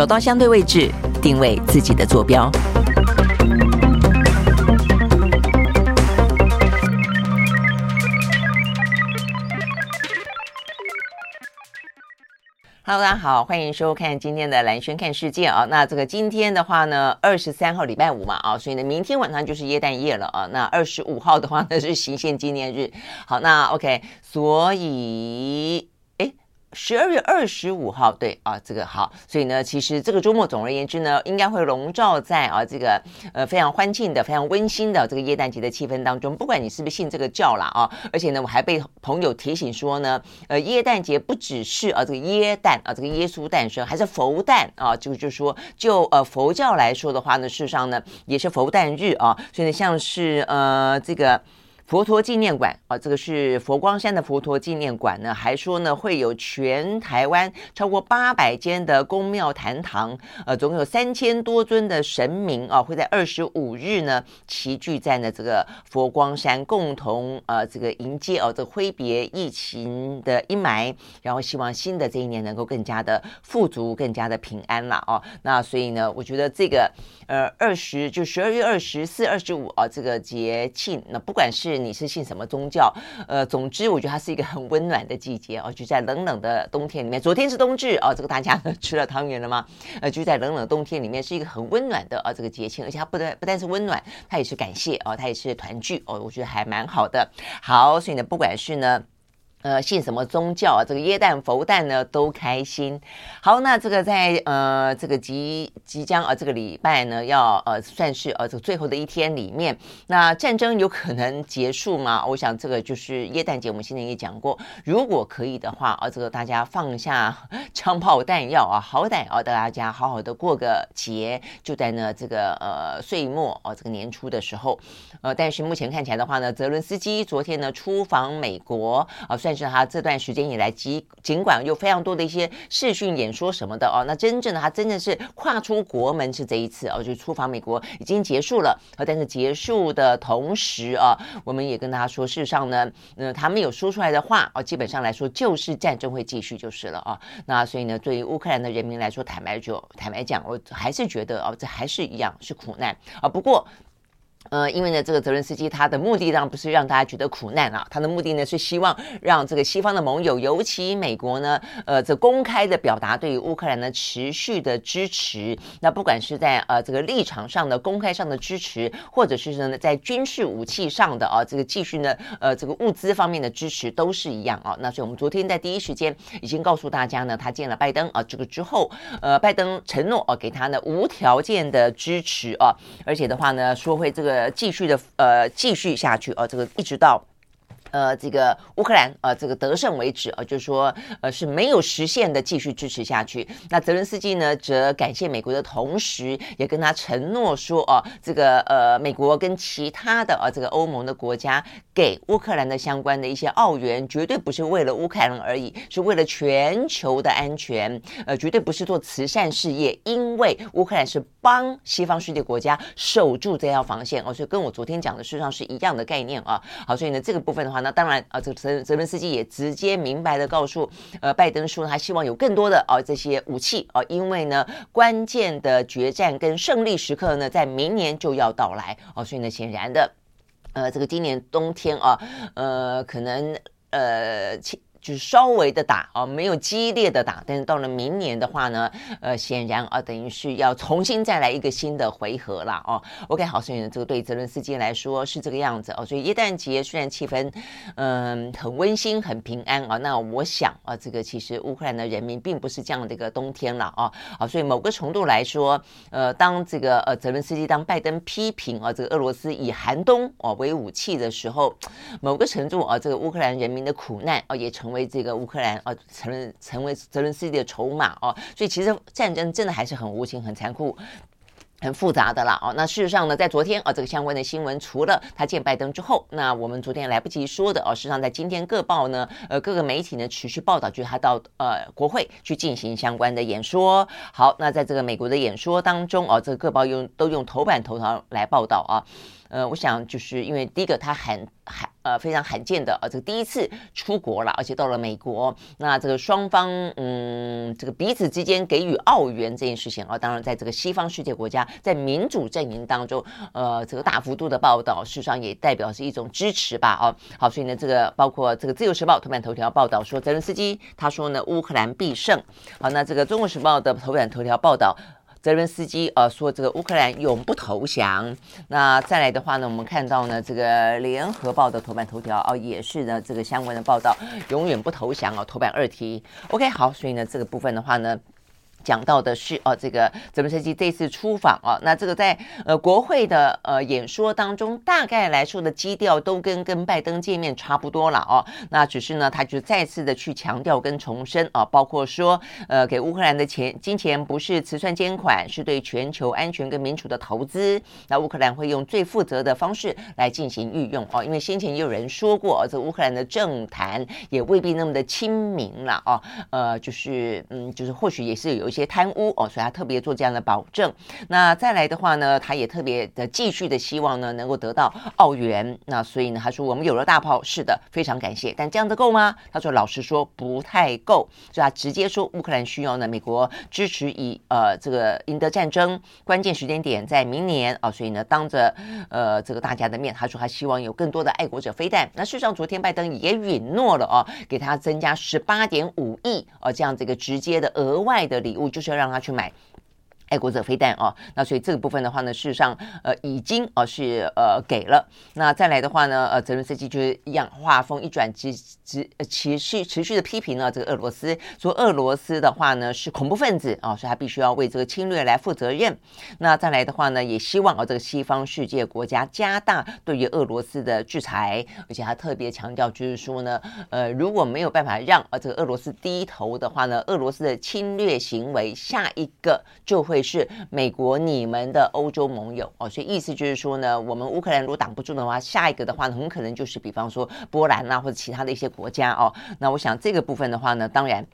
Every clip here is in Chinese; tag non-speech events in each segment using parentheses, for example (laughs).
找到相对位置，定位自己的坐标。Hello，大家好，欢迎收看今天的蓝轩看世界啊。那这个今天的话呢，二十三号礼拜五嘛啊，所以呢，明天晚上就是耶诞夜了啊。那二十五号的话呢是行宪纪念日。好，那 OK，所以。十二月二十五号，对啊，这个好，所以呢，其实这个周末，总而言之呢，应该会笼罩在啊这个呃非常欢庆的、非常温馨的这个耶诞节的气氛当中。不管你是不是信这个教啦啊，而且呢，我还被朋友提醒说呢，呃，耶诞节不只是啊这个耶诞啊这个耶稣诞生，还是佛诞啊，就就说就呃佛教来说的话呢，事实上呢也是佛诞日啊，所以呢，像是呃这个。佛陀纪念馆啊，这个是佛光山的佛陀纪念馆呢，还说呢会有全台湾超过八百间的宫庙坛堂，呃，总有三千多尊的神明啊，会在二十五日呢齐聚在呢这个佛光山，共同呃这个迎接哦这挥别疫情的阴霾，然后希望新的这一年能够更加的富足，更加的平安了哦。那所以呢，我觉得这个呃二十就十二月二十四、二十五啊这个节庆，那不管是你是信什么宗教？呃，总之我觉得它是一个很温暖的季节哦，就在冷冷的冬天里面。昨天是冬至哦，这个大家吃了汤圆了吗？呃，就在冷冷冬天里面，是一个很温暖的啊、哦、这个节庆，而且它不但不但是温暖，它也是感谢哦，它也是团聚哦，我觉得还蛮好的。好，所以呢，不管是呢。呃，信什么宗教啊？这个耶诞佛诞呢，都开心。好，那这个在呃这个即即将啊这个礼拜呢，要呃算是呃这个最后的一天里面，那战争有可能结束吗？我想这个就是耶诞节，我们现在也讲过，如果可以的话啊，这个大家放下 (laughs) 枪炮弹药啊，好歹啊大家好好的过个节，就在呢这个呃岁末啊这个年初的时候，呃，但是目前看起来的话呢，泽伦斯基昨天呢出访美国啊，算。但是他这段时间以来，尽尽管有非常多的一些视讯演说什么的哦，那真正的他真的是跨出国门是这一次哦，就出访美国已经结束了。但是结束的同时啊，我们也跟大家说，事实上呢，呃，他们有说出来的话哦，基本上来说就是战争会继续就是了啊。那所以呢，对于乌克兰的人民来说，坦白就坦白讲，我还是觉得哦，这还是一样是苦难啊。不过。呃，因为呢，这个泽伦斯基他的目的当然不是让大家觉得苦难啊，他的目的呢是希望让这个西方的盟友，尤其美国呢，呃，这公开的表达对于乌克兰的持续的支持。那不管是在呃这个立场上的公开上的支持，或者是呢在军事武器上的啊这个继续呢呃这个物资方面的支持都是一样啊。那所以我们昨天在第一时间已经告诉大家呢，他见了拜登啊，这个之后呃拜登承诺啊给他呢无条件的支持啊，而且的话呢说会这个。呃，继续的呃，继续下去啊，这个一直到。呃，这个乌克兰呃，这个得胜为止啊，就是说呃是没有实现的，继续支持下去。那泽伦斯基呢，则感谢美国的同时，也跟他承诺说哦，这个呃，美国跟其他的啊，这个欧盟的国家给乌克兰的相关的一些澳元，绝对不是为了乌克兰而已，是为了全球的安全，呃，绝对不是做慈善事业，因为乌克兰是帮西方世界国家守住这条防线哦，所以跟我昨天讲的事实上是一样的概念啊。好，所以呢，这个部分的话。那当然啊，这泽泽伦斯基也直接明白的告诉呃拜登说，他希望有更多的啊这些武器啊，因为呢关键的决战跟胜利时刻呢在明年就要到来哦，所以呢显然的呃这个今年冬天啊呃可能呃。就是稍微的打哦，没有激烈的打，但是到了明年的话呢，呃，显然啊，等于是要重新再来一个新的回合了哦。OK，好，所以呢，这个对泽伦斯基来说是这个样子哦。所以耶诞节虽然气氛嗯很温馨、很平安啊，那我想啊，这个其实乌克兰的人民并不是这样的一个冬天了啊。好，所以某个程度来说，呃，当这个呃泽伦斯基当拜登批评啊，这个俄罗斯以寒冬啊为武器的时候，某个程度啊，这个乌克兰人民的苦难啊也成。成为这个乌克兰啊，成成为泽伦斯基的筹码哦，所以其实战争真的还是很无情、很残酷、很复杂的啦哦。那事实上呢，在昨天啊，这个相关的新闻，除了他见拜登之后，那我们昨天来不及说的哦，事实上在今天各报呢，呃，各个媒体呢持续报道，就是他到呃国会去进行相关的演说。好，那在这个美国的演说当中哦，这个各报用都用头版头条来报道啊。呃，我想就是因为第一个他很罕呃非常罕见的呃这个第一次出国了，而且到了美国，那这个双方嗯这个彼此之间给予澳元这件事情啊，当然在这个西方世界国家在民主阵营当中，呃这个大幅度的报道，事实上也代表是一种支持吧，哦，好，所以呢这个包括这个自由时报头版头条报道说泽伦斯基他说呢乌克兰必胜，好，那这个中国时报的头版头条报道。泽伦斯基呃说这个乌克兰永不投降。那再来的话呢，我们看到呢这个联合报的头版头条哦也是呢这个相关的报道，永远不投降哦，头版二题。OK 好，所以呢这个部分的话呢。讲到的是哦，这个泽伦斯基这次出访啊，那这个在呃国会的呃演说当中，大概来说的基调都跟跟拜登见面差不多了哦。那只是呢，他就再次的去强调跟重申啊，包括说呃给乌克兰的钱金钱不是慈善捐款，是对全球安全跟民主的投资。那乌克兰会用最负责的方式来进行运用哦，因为先前也有人说过，这乌克兰的政坛也未必那么的亲民了哦。呃，就是嗯，就是或许也是有。一些贪污哦，所以他特别做这样的保证。那再来的话呢，他也特别的继续的希望呢，能够得到澳元。那所以呢，他说我们有了大炮，是的，非常感谢。但这样子够吗？他说老实说不太够。所以他直接说乌克兰需要呢美国支持以呃这个赢得战争，关键时间点在明年啊。所以呢，当着呃这个大家的面，他说他希望有更多的爱国者飞弹。那事实上，昨天拜登也允诺了哦，给他增加十八点五亿哦这样子一个直接的额外的礼。就是要让他去买爱国者飞弹哦，那所以这个部分的话呢，事实上呃已经哦是呃给了。那再来的话呢，呃泽伦斯基就是一样，话锋一转，直直持续持续的批评了这个俄罗斯，说俄罗斯的话呢是恐怖分子啊、哦，所以他必须要为这个侵略来负责任。那再来的话呢，也希望啊、哦、这个西方世界国家加大对于俄罗斯的制裁，而且他特别强调就是说呢，呃如果没有办法让啊这个俄罗斯低头的话呢，俄罗斯的侵略行为下一个就会。是美国你们的欧洲盟友哦，所以意思就是说呢，我们乌克兰如果挡不住的话，下一个的话，很可能就是比方说波兰啊或者其他的一些国家哦。那我想这个部分的话呢，当然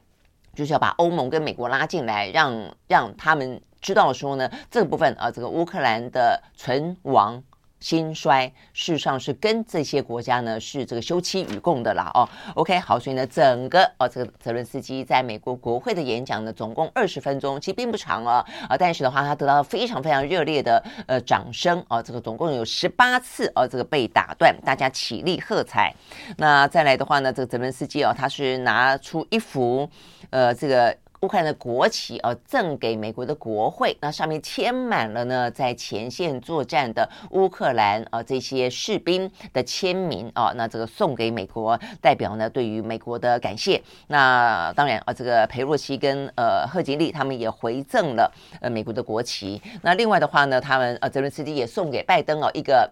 就是要把欧盟跟美国拉进来，让让他们知道说呢，这个部分啊，这个乌克兰的存亡。兴衰事实上是跟这些国家呢是这个休戚与共的啦哦，OK 好，所以呢整个哦这个泽伦斯基在美国国会的演讲呢总共二十分钟，其实并不长啊啊，但是的话他得到了非常非常热烈的呃掌声啊，这个总共有十八次啊这个被打断，大家起立喝彩。那再来的话呢，这个泽伦斯基哦他是拿出一幅呃这个。乌克兰的国旗啊，赠给美国的国会，那上面签满了呢，在前线作战的乌克兰啊这些士兵的签名啊，那这个送给美国代表呢，对于美国的感谢。那当然啊，这个裴洛西跟呃贺锦丽他们也回赠了呃美国的国旗。那另外的话呢，他们呃泽伦斯基也送给拜登啊一个。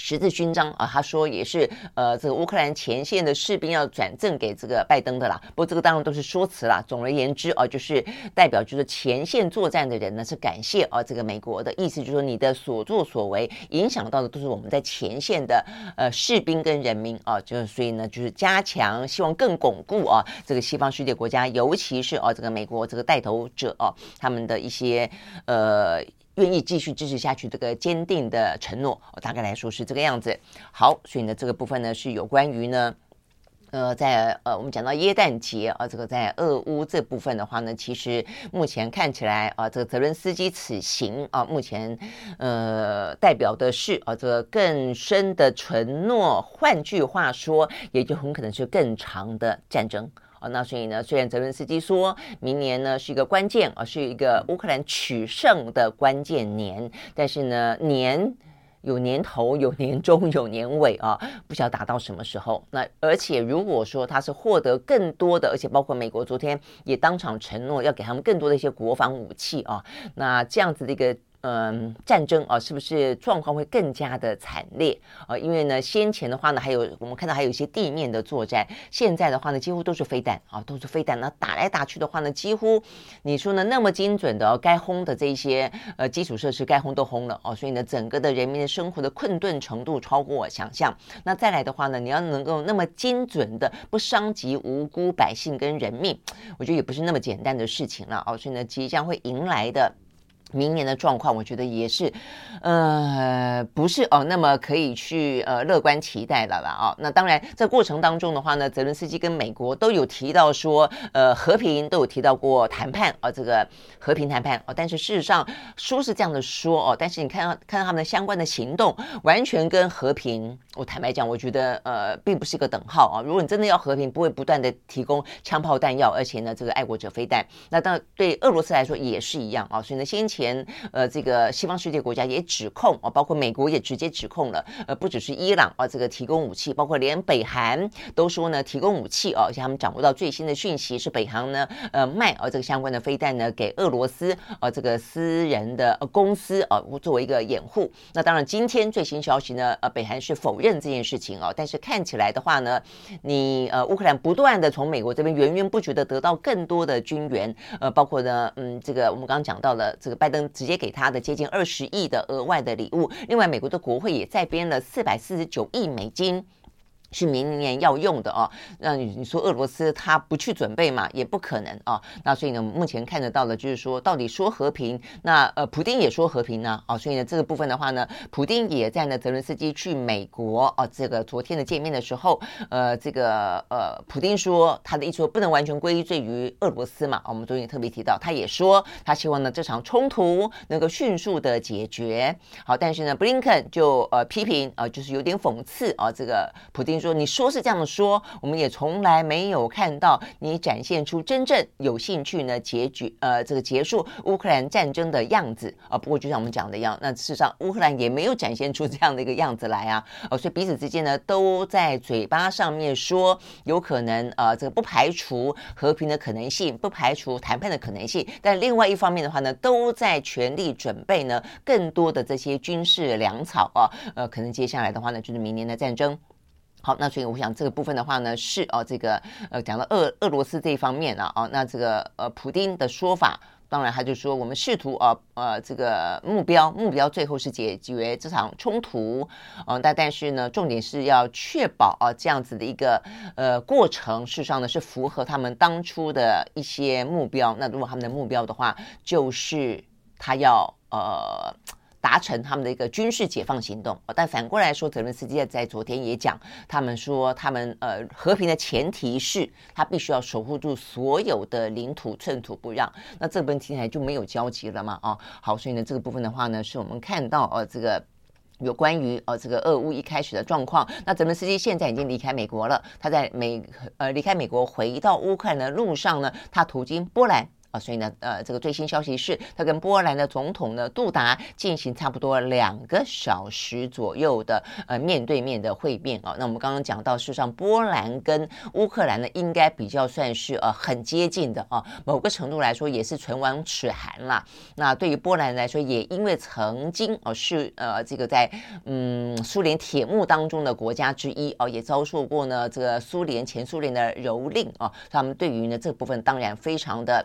十字勋章啊，他说也是呃，这个乌克兰前线的士兵要转赠给这个拜登的啦。不过这个当然都是说辞啦。总而言之啊，就是代表就是前线作战的人呢是感谢啊，这个美国的意思就是说你的所作所为影响到的都是我们在前线的呃士兵跟人民啊，就是所以呢就是加强，希望更巩固啊这个西方世界国家，尤其是啊这个美国这个带头者啊他们的一些呃。愿意继续支持下去，这个坚定的承诺，我大概来说是这个样子。好，所以呢，这个部分呢是有关于呢，呃，在呃，我们讲到耶诞节啊，这个在俄乌这部分的话呢，其实目前看起来啊，这个泽伦斯基此行啊，目前呃代表的是啊，这个更深的承诺，换句话说，也就很可能是更长的战争。哦，那所以呢，虽然泽伦斯基说明年呢是一个关键啊，是一个乌克兰取胜的关键年，但是呢，年有年头，有年中，有年尾啊，不晓得打到什么时候。那而且如果说他是获得更多的，而且包括美国昨天也当场承诺要给他们更多的一些国防武器啊，那这样子的一个。嗯，战争啊，是不是状况会更加的惨烈啊？因为呢，先前的话呢，还有我们看到还有一些地面的作战，现在的话呢，几乎都是飞弹啊，都是飞弹。那打来打去的话呢，几乎你说呢，那么精准的，该轰的这一些呃基础设施该轰都轰了哦。所以呢，整个的人民的生活的困顿程度超过我想象。那再来的话呢，你要能够那么精准的不伤及无辜百姓跟人命，我觉得也不是那么简单的事情了哦。所以呢，即将会迎来的。明年的状况，我觉得也是，呃，不是哦，那么可以去呃乐观期待的了啊、哦。那当然，在过程当中的话呢，泽伦斯基跟美国都有提到说，呃，和平都有提到过谈判啊、哦，这个和平谈判哦。但是事实上说是这样的说哦，但是你看到看到他们的相关的行动，完全跟和平，我坦白讲，我觉得呃，并不是一个等号啊。如果你真的要和平，不会不断的提供枪炮弹药，而且呢，这个爱国者飞弹，那当对俄罗斯来说也是一样啊。所以呢，先前。前呃，这个西方世界国家也指控啊，包括美国也直接指控了，呃，不只是伊朗啊，这个提供武器，包括连北韩都说呢提供武器啊，而且他们掌握到最新的讯息是北韩呢呃卖啊这个相关的飞弹呢给俄罗斯啊这个私人的公司啊作为一个掩护。那当然今天最新消息呢，呃，北韩是否认这件事情啊，但是看起来的话呢，你呃乌克兰不断的从美国这边源源不绝的得到更多的军援，呃，包括呢嗯这个我们刚刚讲到了这个拜拜登。直接给他的接近二十亿的额外的礼物，另外美国的国会也在编了四百四十九亿美金。是明年要用的哦，那你你说俄罗斯他不去准备嘛，也不可能啊。那所以呢，目前看得到的就是说，到底说和平，那呃，普丁也说和平呢，啊，所以呢，这个部分的话呢，普丁也在呢，泽伦斯基去美国啊，这个昨天的见面的时候，呃，这个呃，普丁说他的意思说不能完全归罪于俄罗斯嘛，我们昨天特别提到，他也说他希望呢这场冲突能够迅速的解决。好，但是呢，布林肯就呃批评啊，就是有点讽刺啊，这个普丁。说你说是这样说，我们也从来没有看到你展现出真正有兴趣呢结局呃这个结束乌克兰战争的样子啊。不过就像我们讲的一样，那事实上乌克兰也没有展现出 (laughs) 这样的一个样子来啊。哦，所以彼此之间呢都在嘴巴上面说有可能呃这个不排除和平的可能性，不排除谈判的可能性。但另外一方面的话呢，都在全力准备呢更多的这些军事粮草啊。呃，可能接下来的话呢就是明年的战争。好，那所以我想这个部分的话呢，是哦，这个呃，讲到俄俄罗斯这一方面了啊，那这个呃，普丁的说法，当然他就说我们试图啊呃，这个目标目标最后是解决这场冲突，嗯，但但是呢，重点是要确保啊这样子的一个呃过程，事实上呢是符合他们当初的一些目标。那如果他们的目标的话，就是他要呃。达成他们的一个军事解放行动，但反过来说，泽伦斯基在昨天也讲，他们说他们呃和平的前提是他必须要守护住所有的领土，寸土不让。那这部分听起来就没有交集了嘛？哦，好，所以呢这个部分的话呢，是我们看到呃这个有关于呃这个俄乌一开始的状况。那泽伦斯基现在已经离开美国了，他在美呃离开美国回到乌克兰的路上呢，他途经波兰。所以呢，呃，这个最新消息是，他跟波兰的总统呢杜达进行差不多两个小时左右的呃面对面的会面啊。那我们刚刚讲到，事实上波兰跟乌克兰呢，应该比较算是呃很接近的啊，某个程度来说也是唇亡齿寒啦。那对于波兰来说，也因为曾经哦是呃这个在嗯苏联铁幕当中的国家之一哦，也遭受过呢这个苏联前苏联的蹂躏啊，他们对于呢这部分当然非常的。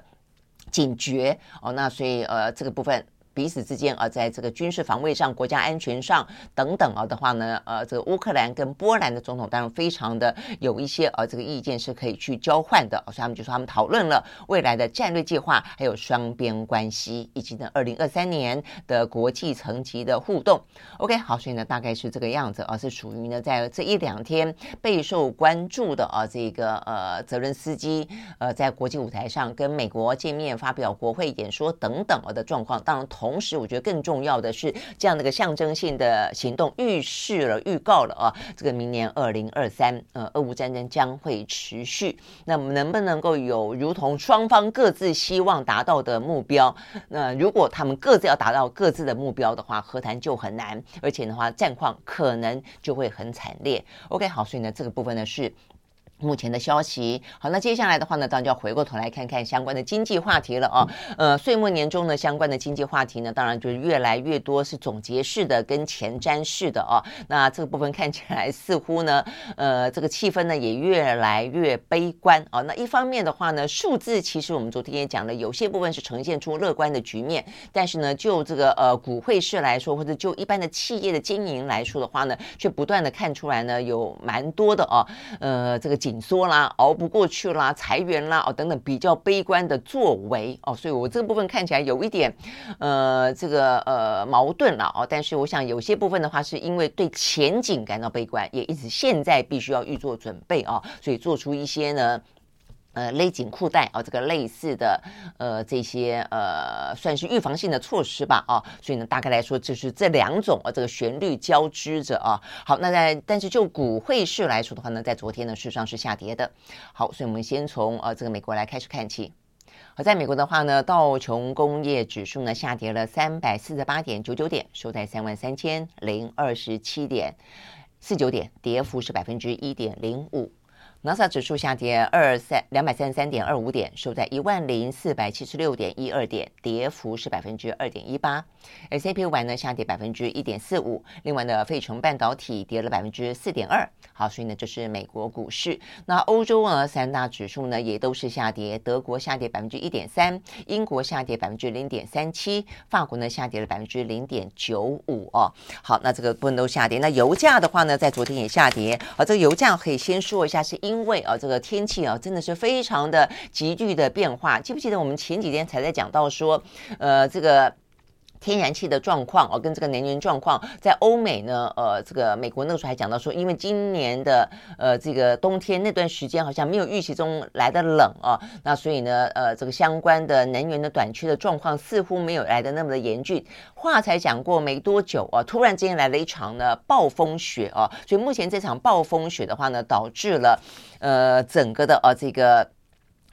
警觉哦，那所以呃，这个部分。彼此之间啊，在这个军事防卫上、国家安全上等等啊的话呢，呃，这个乌克兰跟波兰的总统当然非常的有一些呃这个意见是可以去交换的，所以他们就说他们讨论了未来的战略计划，还有双边关系，以及呢二零二三年的国际层级的互动。OK，好，所以呢大概是这个样子啊，是属于呢在这一两天备受关注的啊这个呃泽伦斯基呃在国际舞台上跟美国见面、发表国会演说等等啊的状况，当然同同。时，我觉得更重要的是，这样的一个象征性的行动预示了、预告了啊，这个明年二零二三，呃，俄乌战争将会持续。那么，能不能够有如同双方各自希望达到的目标？那如果他们各自要达到各自的目标的话，和谈就很难，而且的话，战况可能就会很惨烈。OK，好，所以呢，这个部分呢是。目前的消息，好，那接下来的话呢，当然就要回过头来看看相关的经济话题了啊。呃，岁末年终呢，相关的经济话题呢，当然就是越来越多是总结式的跟前瞻式的啊。那这个部分看起来似乎呢，(laughs) 呃，这个气氛呢也越来越悲观啊。那一方面的话呢，数字其实我们昨天也讲了，有些部分是呈现出乐观的局面，但是呢，就这个呃股汇市来说，或者就一般的企业的经营来说的话呢，却不断的看出来呢，有蛮多的啊，呃，这个。紧缩啦，熬不过去啦，裁员啦，哦等等比较悲观的作为哦，所以我这个部分看起来有一点呃这个呃矛盾了哦，但是我想有些部分的话是因为对前景感到悲观，也因此现在必须要预做准备哦，所以做出一些呢。呃，勒紧裤带啊，这个类似的呃这些呃算是预防性的措施吧啊，所以呢，大概来说就是这两种啊，这个旋律交织着啊。好，那在但是就股汇市来说的话呢，在昨天呢，事实上是下跌的。好，所以我们先从呃这个美国来开始看起。好，在美国的话呢，道琼工业指数呢下跌了三百四十八点九九点，收在三万三千零二十七点四九点，跌幅是百分之一点零五。纳斯达克指数下跌二三两百三十三点二五点，收在一万零四百七十六点一二点，跌幅是百分之二点一八。S&P 五百呢下跌百分之一点四五，另外呢，费城半导体跌了百分之四点二。好，所以呢，这是美国股市。那欧洲呢，三大指数呢也都是下跌，德国下跌百分之一点三，英国下跌百分之零点三七，法国呢下跌了百分之零点九五哦。好，那这个部分都下跌。那油价的话呢，在昨天也下跌。好，这个油价可以先说一下，是因因为啊，这个天气啊，真的是非常的急剧的变化。记不记得我们前几天才在讲到说，呃，这个。天然气的状况哦，跟这个能源状况，在欧美呢，呃，这个美国那个时候还讲到说，因为今年的呃这个冬天那段时间好像没有预期中来的冷啊，那所以呢，呃，这个相关的能源的短缺的状况似乎没有来的那么的严峻。话才讲过没多久啊，突然之间来了一场呢暴风雪啊，所以目前这场暴风雪的话呢，导致了呃整个的呃这个。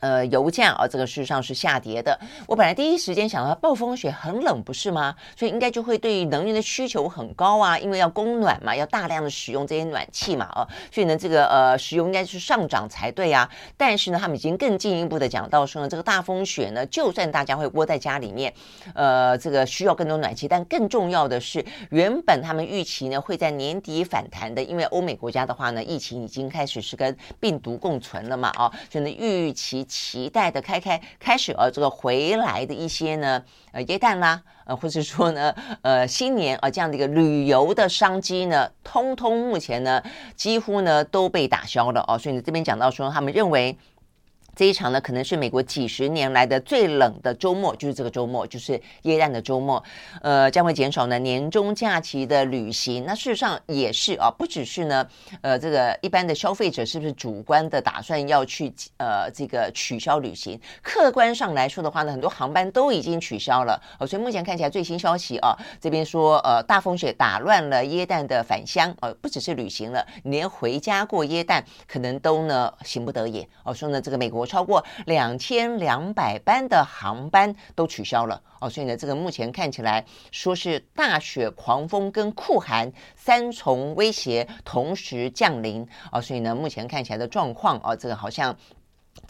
呃，油价啊，这个事实上是下跌的。我本来第一时间想到暴风雪很冷，不是吗？所以应该就会对于能源的需求很高啊，因为要供暖嘛，要大量的使用这些暖气嘛，啊，所以呢，这个呃，石油应该是上涨才对啊。但是呢，他们已经更进一步的讲到说呢，这个大风雪呢，就算大家会窝在家里面，呃，这个需要更多暖气，但更重要的是，原本他们预期呢会在年底反弹的，因为欧美国家的话呢，疫情已经开始是跟病毒共存了嘛，啊，所以呢，预期。期待的开开开始呃，这个回来的一些呢，呃，耶诞啦，呃，或者说呢，(laughs) 呃，新年啊、这样的一个旅游的商机呢，通通目前呢，几乎呢都被打消了哦，所以呢，这边讲到说，他们认为。这一场呢，可能是美国几十年来的最冷的周末，就是这个周末，就是耶诞的周末，呃，将会减少呢年终假期的旅行。那事实上也是啊，不只是呢，呃，这个一般的消费者是不是主观的打算要去呃这个取消旅行？客观上来说的话呢，很多航班都已经取消了。哦，所以目前看起来最新消息啊，这边说呃大风雪打乱了耶诞的返乡，呃，不只是旅行了，连回家过耶诞可能都呢行不得也。哦，说呢这个美国。超过两千两百班的航班都取消了哦，所以呢，这个目前看起来说是大雪、狂风跟酷寒三重威胁同时降临哦，所以呢，目前看起来的状况哦，这个好像。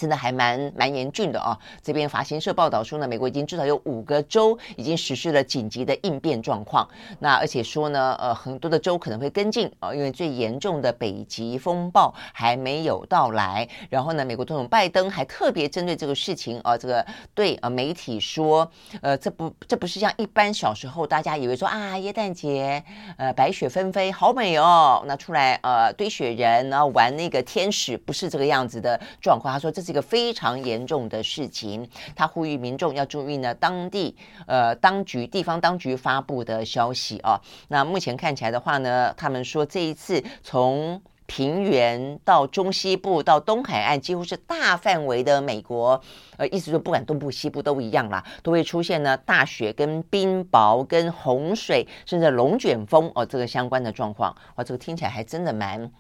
真的还蛮蛮严峻的啊！这边法新社报道说呢，美国已经至少有五个州已经实施了紧急的应变状况。那而且说呢，呃，很多的州可能会跟进啊，因为最严重的北极风暴还没有到来。然后呢，美国总统拜登还特别针对这个事情啊，这个对啊媒体说，呃，这不这不是像一般小时候大家以为说啊，耶诞节呃白雪纷飞好美哦，那出来呃堆雪人然后玩那个天使，不是这个样子的状况。他说这是。这个非常严重的事情，他呼吁民众要注意呢，当地呃当局地方当局发布的消息啊。那目前看起来的话呢，他们说这一次从平原到中西部到东海岸，几乎是大范围的美国，呃，意思说不管东部西部都一样啦，都会出现呢大雪跟冰雹跟洪水，甚至龙卷风哦，这个相关的状况。哇，这个听起来还真的蛮。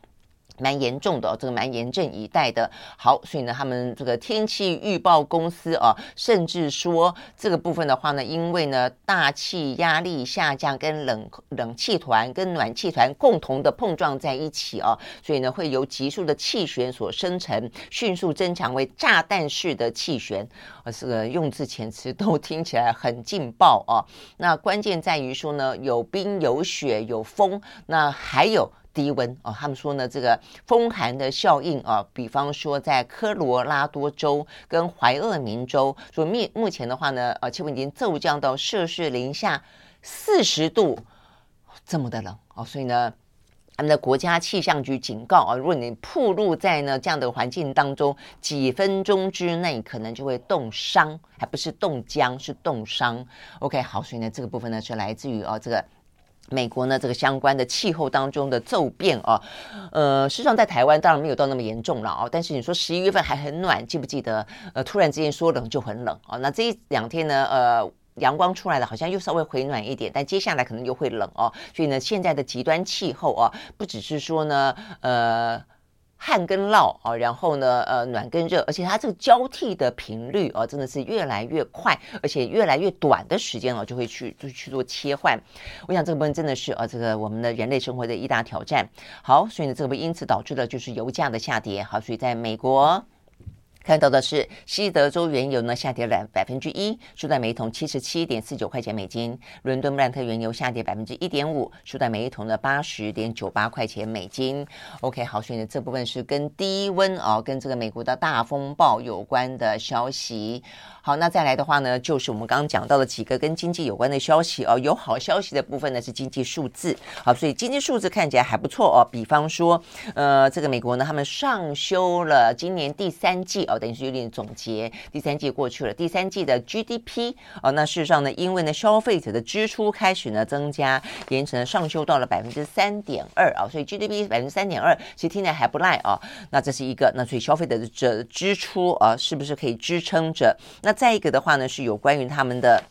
蛮严重的哦，这个蛮严阵以待的。好，所以呢，他们这个天气预报公司啊，甚至说这个部分的话呢，因为呢大气压力下降，跟冷冷气团跟暖气团共同的碰撞在一起啊，所以呢会由急速的气旋所生成，迅速增强为炸弹式的气旋。啊，这个用字遣词都听起来很劲爆啊。那关键在于说呢，有冰有雪有风，那还有。低温哦，他们说呢，这个风寒的效应啊，比方说在科罗拉多州跟怀俄明州，说目目前的话呢，呃，气温已经骤降到摄氏零下四十度，这么的冷哦，所以呢。他们的国家气象局警告啊，如果你暴露在呢这样的环境当中，几分钟之内可能就会冻伤，还不是冻僵，是冻伤。OK，好，所以呢，这个部分呢是来自于哦这个美国呢这个相关的气候当中的骤变啊。呃，实际上在台湾当然没有到那么严重了啊，但是你说十一月份还很暖，记不记得？呃，突然之间说冷就很冷啊。那这一两天呢，呃。阳光出来了，好像又稍微回暖一点，但接下来可能又会冷哦。所以呢，现在的极端气候啊，不只是说呢，呃，旱跟涝啊，然后呢，呃，暖跟热，而且它这个交替的频率啊，真的是越来越快，而且越来越短的时间啊，就会去就去做切换。我想这个部分真的是啊，这个我们的人类生活的一大挑战。好，所以呢，这个因此导致了就是油价的下跌。好，所以在美国。看到的是西德州原油呢下跌了百分之一，收在每桶七十七点四九块钱美金。伦敦布兰特原油下跌百分之一点五，收在每一桶的八十点九八块钱美金。OK，好，所以呢这部分是跟低温啊，跟这个美国的大风暴有关的消息。好，那再来的话呢，就是我们刚刚讲到的几个跟经济有关的消息哦。有好消息的部分呢是经济数字，好，所以经济数字看起来还不错哦。比方说，呃，这个美国呢，他们上修了今年第三季哦，等于是有点总结，第三季过去了，第三季的 GDP 哦，那事实上呢，因为呢消费者的支出开始呢增加，延迟呢上修到了百分之三点二啊，所以 GDP 百分之三点二，其实听起来还不赖啊。那这是一个，那所以消费者的这支出啊，是不是可以支撑着？那再一个的话呢，是有关于他们的，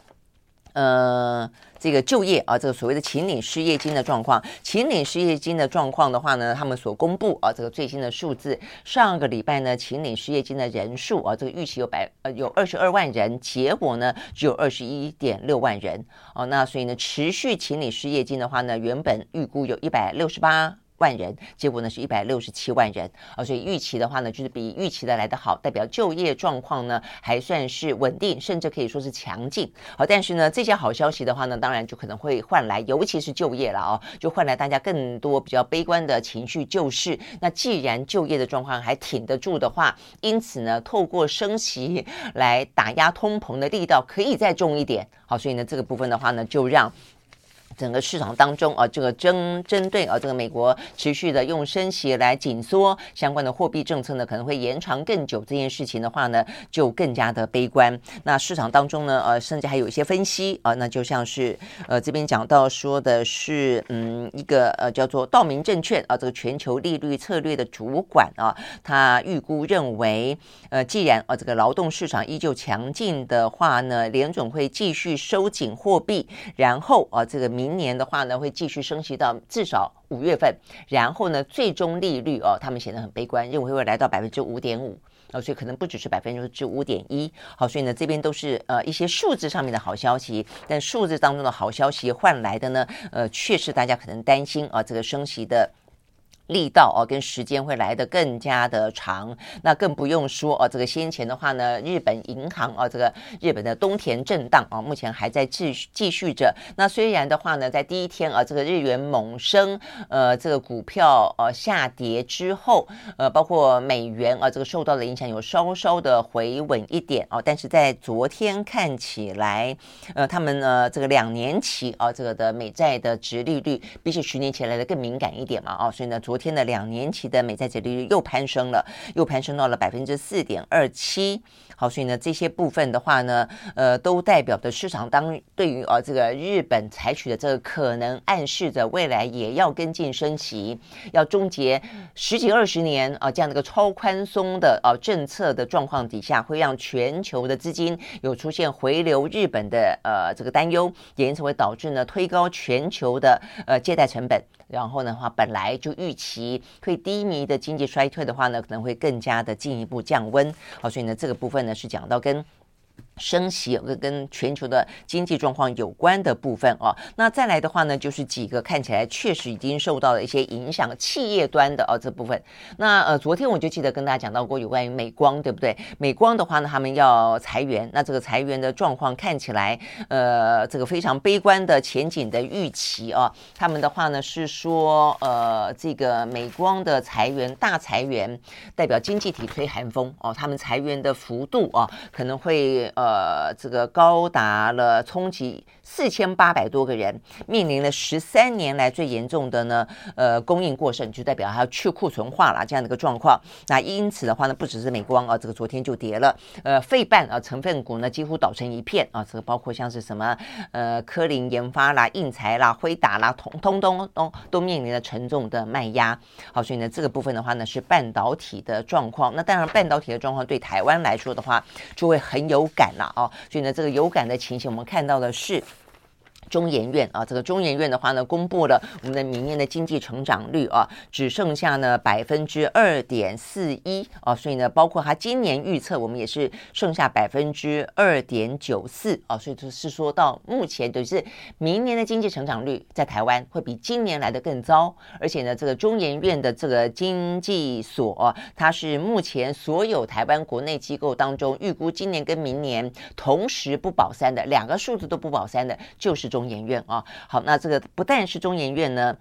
呃，这个就业啊，这个所谓的请领失业金的状况。请领失业金的状况的话呢，他们所公布啊，这个最新的数字，上个礼拜呢，请领失业金的人数啊，这个预期有百呃有二十二万人，结果呢只有二十一点六万人哦。那所以呢，持续请领失业金的话呢，原本预估有一百六十八。万人，结果呢是一百六十七万人啊，所以预期的话呢，就是比预期的来得好，代表就业状况呢还算是稳定，甚至可以说是强劲。好，但是呢，这些好消息的话呢，当然就可能会换来，尤其是就业了啊，就换来大家更多比较悲观的情绪，就是那既然就业的状况还挺得住的话，因此呢，透过升息来打压通膨的力道可以再重一点。好，所以呢，这个部分的话呢，就让。整个市场当中啊，这个针针对啊，这个美国持续的用升息来紧缩相关的货币政策呢，可能会延长更久。这件事情的话呢，就更加的悲观。那市场当中呢，呃，甚至还有一些分析啊，那就像是呃这边讲到说的是，嗯，一个呃叫做道明证券啊，这个全球利率策略的主管啊，他预估认为，呃，既然啊这个劳动市场依旧强劲的话呢，联准会继续收紧货币，然后啊这个明。明年的话呢，会继续升息到至少五月份，然后呢，最终利率哦，他们显得很悲观，认为会来到百分之五点五啊，所以可能不只是百分之五点一。好，所以呢，这边都是呃一些数字上面的好消息，但数字当中的好消息换来的呢，呃，确实大家可能担心啊，这个升息的。力道哦，跟时间会来得更加的长，那更不用说哦。这个先前的话呢，日本银行哦，这个日本的东田震荡啊，目前还在继续继续着。那虽然的话呢，在第一天啊，这个日元猛升，呃，这个股票呃下跌之后，呃，包括美元啊，这个受到的影响有稍稍的回稳一点哦。但是在昨天看起来，呃，他们呢这个两年期啊，这个的美债的殖利率比起十年前来的更敏感一点嘛啊，所以呢，昨天的两年期的美债殖利率又攀升了，又攀升到了百分之四点二七。好，所以呢，这些部分的话呢，呃，都代表的市场当对于啊这个日本采取的这个可能暗示着未来也要跟进升息，要终结十几二十年啊这样的一个超宽松的啊政策的状况底下，会让全球的资金有出现回流日本的呃这个担忧，也因此会导致呢推高全球的呃借贷成本，然后的话本来就预期会低迷的经济衰退的话呢，可能会更加的进一步降温。好，所以呢这个部分呢。是讲到跟。升息有个跟全球的经济状况有关的部分哦，那再来的话呢，就是几个看起来确实已经受到了一些影响，企业端的哦这部分。那呃，昨天我就记得跟大家讲到过有关于美光，对不对？美光的话呢，他们要裁员，那这个裁员的状况看起来，呃，这个非常悲观的前景的预期啊。他们的话呢是说，呃，这个美光的裁员大裁员，代表经济体吹寒风哦，他们裁员的幅度啊可能会呃。呃这个高达了冲击四千八百多个人，面临了十三年来最严重的呢呃供应过剩，就代表还要去库存化了这样的一个状况。那因此的话呢，不只是美光啊，这个昨天就跌了，呃，费半啊成分股呢几乎倒成一片啊，这个包括像是什么呃科林研发啦、应材啦、辉达啦，通通通都都面临了沉重的卖压。好，所以呢这个部分的话呢是半导体的状况。那当然半导体的状况对台湾来说的话就会很有感了哦。所以呢这个有感的情形，我们看到的是。中研院啊，这个中研院的话呢，公布了我们的明年的经济成长率啊，只剩下呢百分之二点四一啊，所以呢，包括它今年预测，我们也是剩下百分之二点九四啊，所以就是说到目前，就是明年的经济成长率在台湾会比今年来的更糟，而且呢，这个中研院的这个经济所，它是目前所有台湾国内机构当中预估今年跟明年同时不保三的两个数字都不保三的，就是中。中研院啊，好，那这个不但是中研院呢。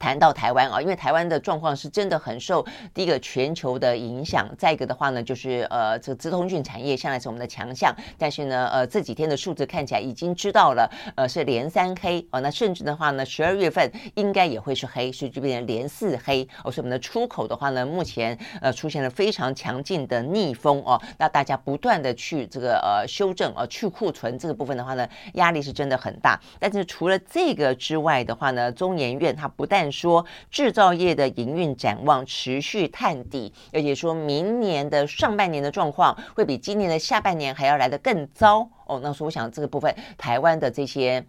谈到台湾啊，因为台湾的状况是真的很受第一个全球的影响，再一个的话呢，就是呃，这个资通讯产业向来是我们的强项，但是呢，呃，这几天的数字看起来已经知道了，呃，是连三黑哦，那甚至的话呢，十二月份应该也会是黑，所以就变成连四黑。哦，所以我们的出口的话呢，目前呃出现了非常强劲的逆风哦，那大家不断的去这个呃修正呃去库存这个部分的话呢，压力是真的很大，但是除了这个之外的话呢，中研院它不但说制造业的营运展望持续探底，而且说明年的上半年的状况会比今年的下半年还要来得更糟哦。那所以我想这个部分，台湾的这些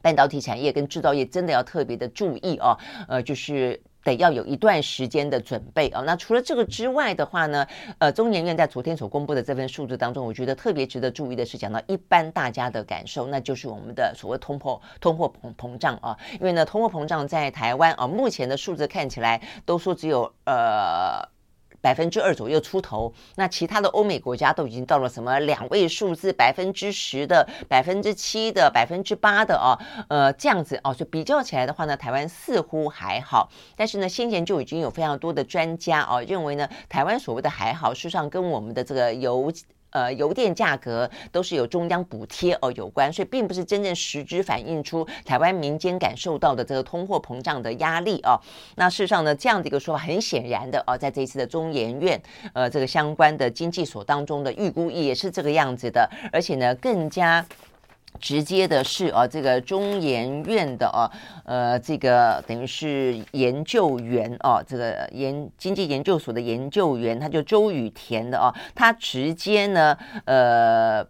半导体产业跟制造业真的要特别的注意哦。呃，就是。得要有一段时间的准备啊。那除了这个之外的话呢，呃，中研院在昨天所公布的这份数字当中，我觉得特别值得注意的是，讲到一般大家的感受，那就是我们的所谓通货通货膨膨胀啊。因为呢，通货膨胀在台湾啊，目前的数字看起来都说只有呃。百分之二左右出头，那其他的欧美国家都已经到了什么两位数字，百分之十的、百分之七的、百分之八的啊，呃，这样子哦，所以比较起来的话呢，台湾似乎还好，但是呢，先前就已经有非常多的专家哦认为呢，台湾所谓的还好，事实上跟我们的这个油。呃，油电价格都是有中央补贴哦有关，所以并不是真正实质反映出台湾民间感受到的这个通货膨胀的压力哦。那事实上呢，这样的一个说法很显然的哦，在这一次的中研院呃这个相关的经济所当中的预估也是这个样子的，而且呢更加。直接的是啊，这个中研院的啊，呃，这个等于是研究员哦，这个研经济研究所的研究员，他就周雨田的啊，他直接呢，呃，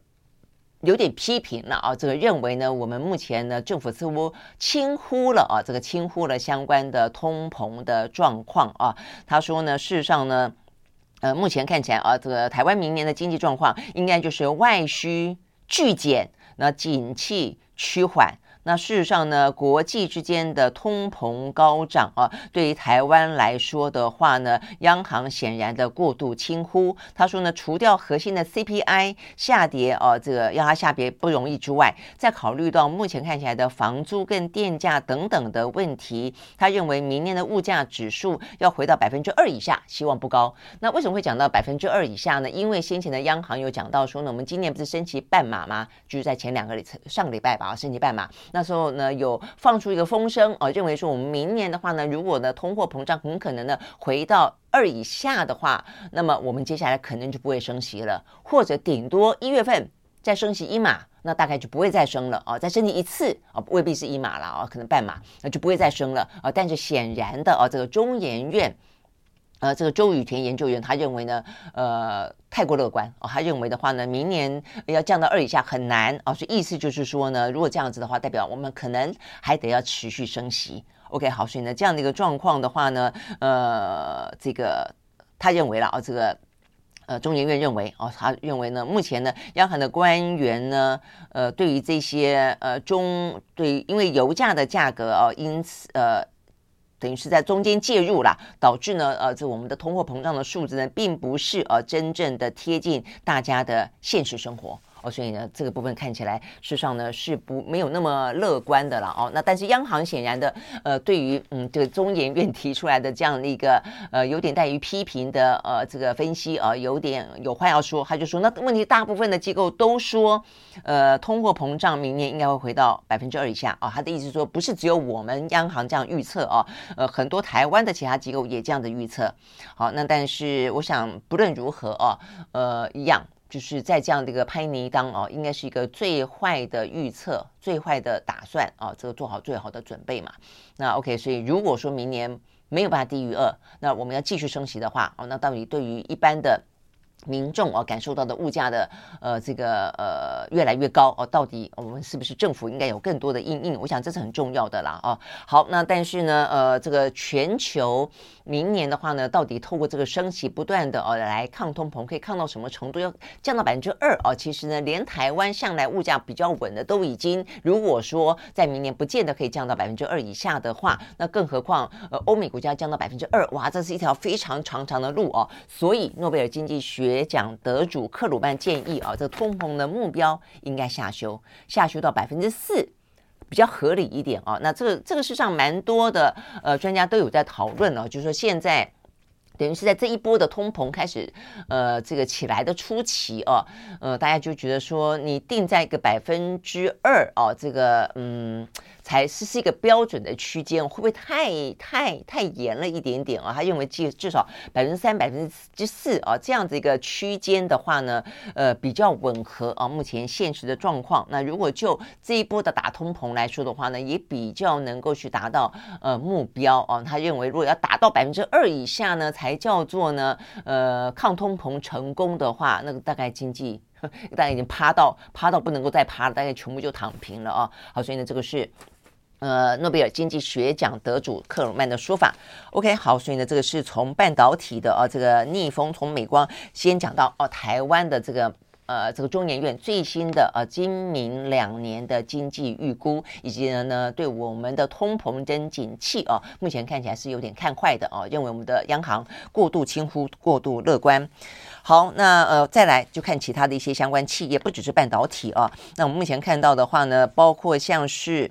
有点批评了啊，这个认为呢，我们目前呢，政府似乎轻忽了啊，这个轻忽了相关的通膨的状况啊。他说呢，事实上呢，呃，目前看起来啊，这个台湾明年的经济状况应该就是外需巨减。那景气趋缓。那事实上呢，国际之间的通膨高涨啊，对于台湾来说的话呢，央行显然的过度轻忽。他说呢，除掉核心的 CPI 下跌啊，这个要它下跌不容易之外，再考虑到目前看起来的房租跟电价等等的问题，他认为明年的物价指数要回到百分之二以下，希望不高。那为什么会讲到百分之二以下呢？因为先前的央行有讲到说呢，我们今年不是升息半码吗？就是在前两个礼上个礼拜吧，升息半码。那那时候呢，有放出一个风声啊，认为说我们明年的话呢，如果呢通货膨胀很可能呢回到二以下的话，那么我们接下来可能就不会升息了，或者顶多一月份再升息一码，那大概就不会再升了啊，再升息一次啊，未必是一码了啊，可能半码，那就不会再升了啊。但是显然的啊，这个中研院。呃，这个周雨田研究员他认为呢，呃，太过乐观哦。他认为的话呢，明年要降到二以下很难哦。所以意思就是说呢，如果这样子的话，代表我们可能还得要持续升息。OK，好，所以呢，这样的一个状况的话呢，呃，这个他认为了啊，这个呃，中研院认为哦，他认为呢，目前呢，央行的官员呢，呃，对于这些呃中对，因为油价的价格哦，因此呃。等于是在中间介入了，导致呢，呃，这我们的通货膨胀的数字呢，并不是呃真正的贴近大家的现实生活。哦，所以呢，这个部分看起来事实上呢是不没有那么乐观的了哦。那但是央行显然的呃，对于嗯这个中研院提出来的这样的一个呃有点带于批评的呃这个分析啊、呃，有点有话要说，他就说那问题大部分的机构都说呃通货膨胀明年应该会回到百分之二以下、哦。他的意思说不是只有我们央行这样预测啊，呃很多台湾的其他机构也这样的预测。好，那但是我想不论如何啊，呃一样。就是在这样的一个拍泥当哦，应该是一个最坏的预测、最坏的打算啊，这个做好最好的准备嘛。那 OK，所以如果说明年没有办法低于二，那我们要继续升息的话，哦，那到底对于一般的民众啊感受到的物价的呃这个呃越来越高哦，到底我们是不是政府应该有更多的应应？我想这是很重要的啦哦。好，那但是呢呃这个全球。明年的话呢，到底透过这个升息不断的哦来抗通膨，可以抗到什么程度？要降到百分之二哦。其实呢，连台湾向来物价比较稳的都已经，如果说在明年不见得可以降到百分之二以下的话，那更何况呃欧美国家降到百分之二，哇，这是一条非常长长的路哦。所以诺贝尔经济学奖得主克鲁曼建议啊，这通膨的目标应该下修，下修到百分之四。比较合理一点啊，那这个这个事上蛮多的呃专家都有在讨论哦，就是说现在等于是在这一波的通膨开始呃这个起来的初期哦，呃大家就觉得说你定在一个百分之二哦，这个嗯。才是是一个标准的区间，会不会太太太严了一点点啊？他认为至至少百分之三、百分之四啊，这样子一个区间的话呢，呃，比较吻合啊目前现实的状况。那如果就这一波的打通膨来说的话呢，也比较能够去达到呃目标啊。他认为如果要达到百分之二以下呢，才叫做呢呃抗通膨成功的话，那个大概经济大概已经趴到趴到不能够再趴了，大概全部就躺平了啊。好，所以呢，这个是。呃，诺贝尔经济学奖得主克鲁曼的说法，OK，好，所以呢，这个是从半导体的啊，这个逆风从美光先讲到哦，台湾的这个呃，这个中研院最新的呃今明两年的经济预估，以及呢呢对我们的通膨跟景气啊，目前看起来是有点看坏的啊，认为我们的央行过度轻忽、过度乐观。好，那呃再来就看其他的一些相关企业，不只是半导体啊，那我们目前看到的话呢，包括像是。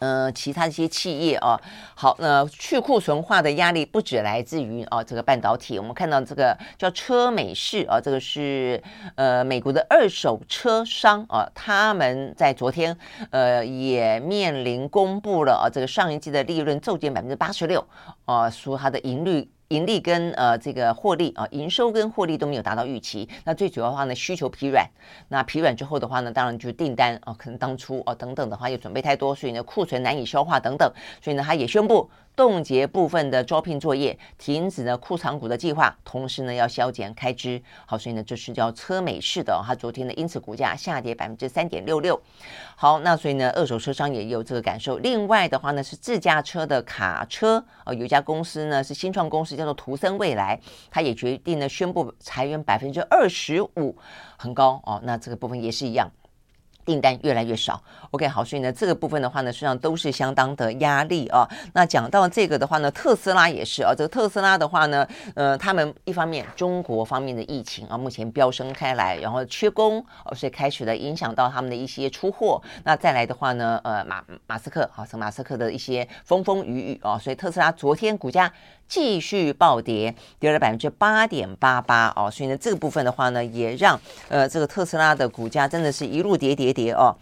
呃，其他一些企业啊，好，那去库存化的压力不止来自于啊这个半导体，我们看到这个叫车美士啊，这个是呃美国的二手车商啊，他们在昨天呃也面临公布了啊这个上一季的利润骤减百分之八十六啊，说它的盈率。盈利跟呃这个获利啊，营收跟获利都没有达到预期。那最主要的话呢，需求疲软。那疲软之后的话呢，当然就是订单啊，可能当初啊等等的话又准备太多，所以呢库存难以消化等等。所以呢，他也宣布。冻结部分的招聘作业，停止呢库藏股的计划，同时呢要削减开支。好，所以呢这是叫车美式的，它昨天呢因此股价下跌百分之三点六六。好，那所以呢二手车商也有这个感受。另外的话呢是自驾车的卡车哦，有一家公司呢是新创公司叫做图森未来，它也决定呢宣布裁员百分之二十五，很高哦。那这个部分也是一样。订单越来越少，OK，好，所以呢，这个部分的话呢，实际上都是相当的压力啊。那讲到这个的话呢，特斯拉也是啊。这个特斯拉的话呢，呃，他们一方面中国方面的疫情啊，目前飙升开来，然后缺工，哦，所以开始了影响到他们的一些出货。那再来的话呢，呃，马马斯克，好，像马斯克的一些风风雨雨啊，所以特斯拉昨天股价。继续暴跌，跌了百分之八点八八哦，所以呢，这个部分的话呢，也让呃这个特斯拉的股价真的是一路跌跌跌哦，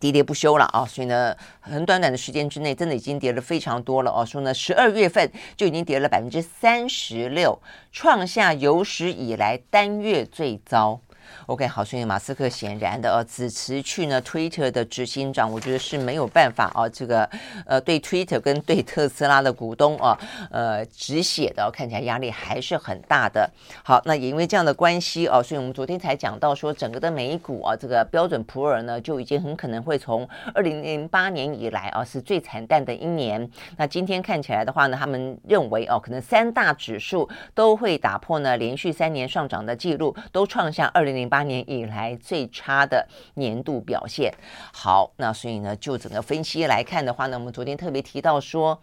跌跌不休了啊、所以呢，很短短的时间之内，真的已经跌了非常多了哦。说呢，十二月份就已经跌了百分之三十六，创下有史以来单月最糟。OK，好，所以马斯克显然的呃，只辞去呢 Twitter 的执行长，我觉得是没有办法啊，这个呃对 Twitter 跟对特斯拉的股东啊，呃止血的，看起来压力还是很大的。好，那也因为这样的关系哦，所以我们昨天才讲到说，整个的美股啊，这个标准普尔呢就已经很可能会从二零零八年以来啊是最惨淡的一年。那今天看起来的话呢，他们认为哦，可能三大指数都会打破呢连续三年上涨的记录，都创下二零零八。年以来最差的年度表现。好，那所以呢，就整个分析来看的话呢，我们昨天特别提到说。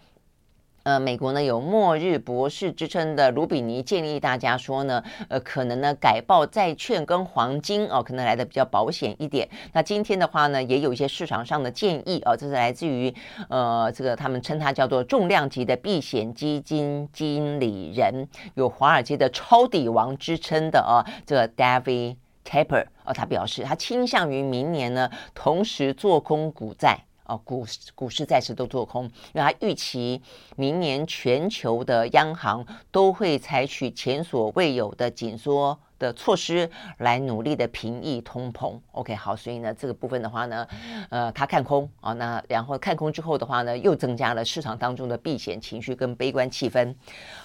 呃，美国呢有末日博士之称的卢比尼建议大家说呢，呃，可能呢改报债券跟黄金哦，可能来的比较保险一点。那今天的话呢，也有一些市场上的建议哦，这是来自于呃这个他们称它叫做重量级的避险基金经理人，有华尔街的抄底王之称的哦，这个 David Tepper 哦，他表示他倾向于明年呢同时做空股债。哦，股市股市债市都做空，因为他预期明年全球的央行都会采取前所未有的紧缩的措施来努力的平抑通膨。OK，好，所以呢，这个部分的话呢，呃，他看空啊，那然后看空之后的话呢，又增加了市场当中的避险情绪跟悲观气氛。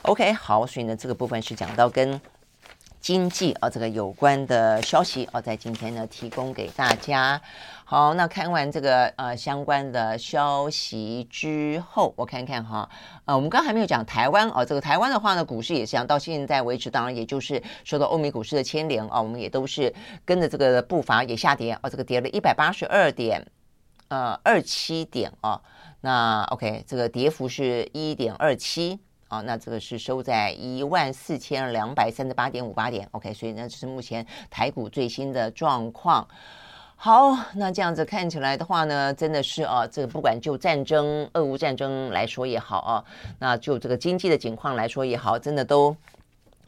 OK，好，所以呢，这个部分是讲到跟经济啊这个有关的消息啊，在今天呢提供给大家。好，那看完这个呃相关的消息之后，我看看哈，呃，我们刚还没有讲台湾哦，这个台湾的话呢，股市也是这样到现在为止，当然也就是受到欧美股市的牵连啊，我们也都是跟着这个步伐也下跌啊，这个跌了一百八十二点，呃，二七点啊，那 OK，这个跌幅是一点二七。啊，那这个是收在一万四千两百三十八点五八点，OK，所以呢，这是目前台股最新的状况。好，那这样子看起来的话呢，真的是啊，这个不管就战争、俄乌战争来说也好啊，那就这个经济的情况来说也好，真的都。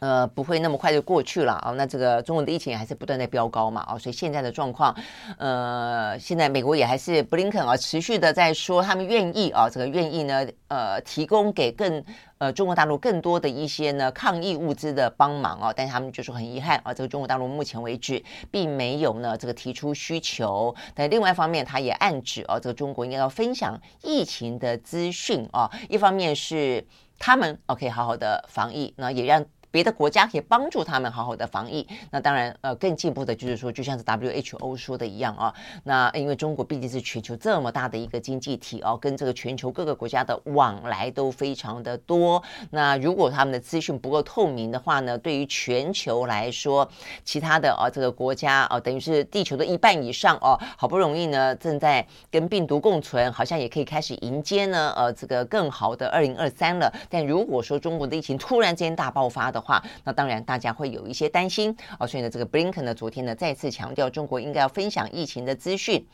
呃，不会那么快就过去了啊。那这个中国的疫情还是不断在飙高嘛啊，所以现在的状况，呃，现在美国也还是布林肯啊，持续的在说他们愿意啊，这个愿意呢，呃，提供给更呃中国大陆更多的一些呢抗疫物资的帮忙啊。但是他们就说很遗憾啊，这个中国大陆目前为止并没有呢这个提出需求。但另外一方面，他也暗指啊，这个中国应该要分享疫情的资讯啊。一方面是他们 OK 好好的防疫，那也让。别的国家可以帮助他们好好的防疫，那当然，呃，更进一步的就是说，就像是 WHO 说的一样啊，那因为中国毕竟是全球这么大的一个经济体哦，跟这个全球各个国家的往来都非常的多，那如果他们的资讯不够透明的话呢，对于全球来说，其他的啊这个国家啊，等于是地球的一半以上哦，好不容易呢正在跟病毒共存，好像也可以开始迎接呢，呃，这个更好的二零二三了。但如果说中国的疫情突然间大爆发的话，那当然大家会有一些担心啊，所以呢，这个布林肯呢昨天呢再次强调，中国应该要分享疫情的资讯。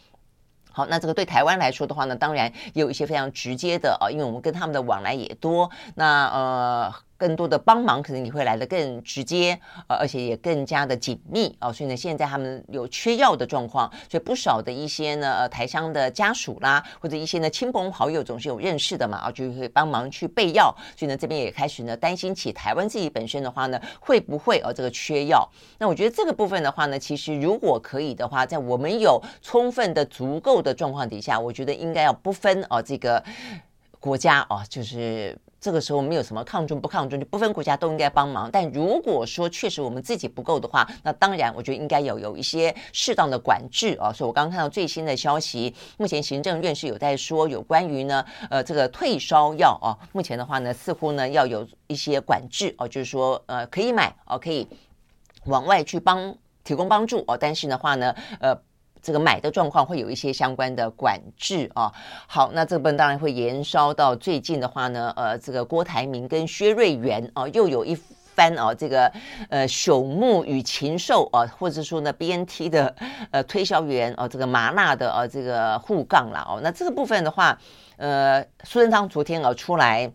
好，那这个对台湾来说的话呢，当然也有一些非常直接的啊，因为我们跟他们的往来也多，那呃。更多的帮忙可能你会来得更直接，呃，而且也更加的紧密啊，所以呢，现在他们有缺药的状况，所以不少的一些呢，呃，台商的家属啦，或者一些呢亲朋好友总是有认识的嘛，啊，就会帮忙去备药，所以呢，这边也开始呢担心起台湾自己本身的话呢，会不会呃这个缺药？那我觉得这个部分的话呢，其实如果可以的话，在我们有充分的足够的状况底下，我觉得应该要不分哦这个国家哦，就是。这个时候我们有什么抗中不抗中，就不分国家都应该帮忙。但如果说确实我们自己不够的话，那当然我觉得应该有有一些适当的管制啊。所以我刚刚看到最新的消息，目前行政院是有在说有关于呢，呃，这个退烧药啊，目前的话呢，似乎呢要有一些管制哦，就是说呃可以买哦，可以往外去帮提供帮助哦，但是的话呢，呃。这个买的状况会有一些相关的管制啊。好，那这部分当然会延烧到最近的话呢，呃，这个郭台铭跟薛瑞元啊，又有一番哦，这个呃朽木与禽兽啊，或者说呢 BNT 的呃推销员啊，这个麻辣的啊这个互杠了哦。那这个部分的话，呃，苏贞昌昨天啊出来。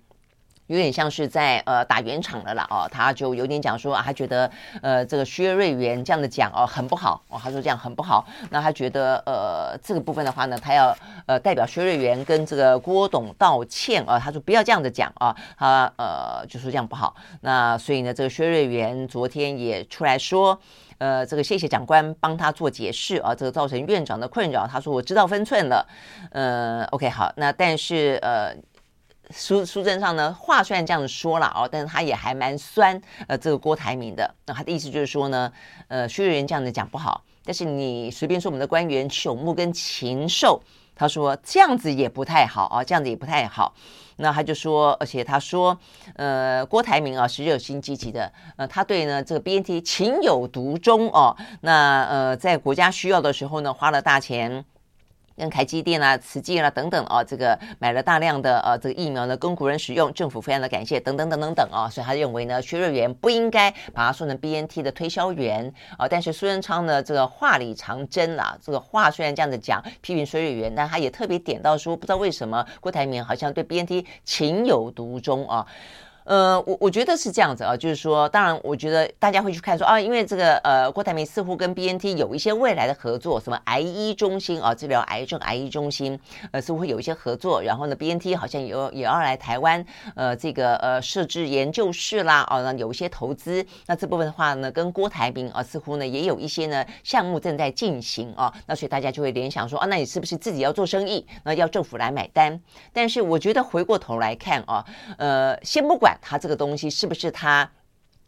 有点像是在呃打圆场了啦哦，他就有点讲说啊，他觉得呃这个薛瑞元这样的讲哦很不好哦，他说这样很不好，那他觉得呃这个部分的话呢，他要呃代表薛瑞元跟这个郭董道歉啊，他说不要这样子讲啊，他呃就说这样不好，那所以呢这个薛瑞元昨天也出来说，呃这个谢谢长官帮他做解释啊，这个造成院长的困扰，他说我知道分寸了，呃 OK 好，那但是呃。书书证上呢，话虽然这样子说了哦，但是他也还蛮酸呃，这个郭台铭的。那他的意思就是说呢，呃，薛瑞元这样子讲不好，但是你随便说我们的官员朽木跟禽兽，他说这样子也不太好啊，这样子也不太好。那他就说，而且他说，呃，郭台铭啊是热心积极的，呃，他对呢这个 BNT 情有独钟哦。那呃，在国家需要的时候呢，花了大钱。跟台积电啊、慈济啦等等啊，这个买了大量的呃这个疫苗呢，供国人使用，政府非常的感谢，等等等等等啊，所以他认为呢，薛瑞元不应该把他说成 BNT 的推销员啊。但是苏贞昌呢，这个话里藏针啦，这个话虽然这样子讲批评薛瑞元，但他也特别点到说，不知道为什么郭台铭好像对 BNT 情有独钟啊。呃，我我觉得是这样子啊，就是说，当然，我觉得大家会去看说啊，因为这个呃，郭台铭似乎跟 BNT 有一些未来的合作，什么癌医中心啊，治疗癌症癌医中心，呃，似乎会有一些合作。然后呢，BNT 好像有也要来台湾，呃，这个呃设置研究室啦，哦，那有一些投资。那这部分的话呢，跟郭台铭啊，似乎呢也有一些呢项目正在进行啊。那所以大家就会联想说啊，那你是不是自己要做生意？那要政府来买单？但是我觉得回过头来看啊，呃，先不管。它这个东西是不是它？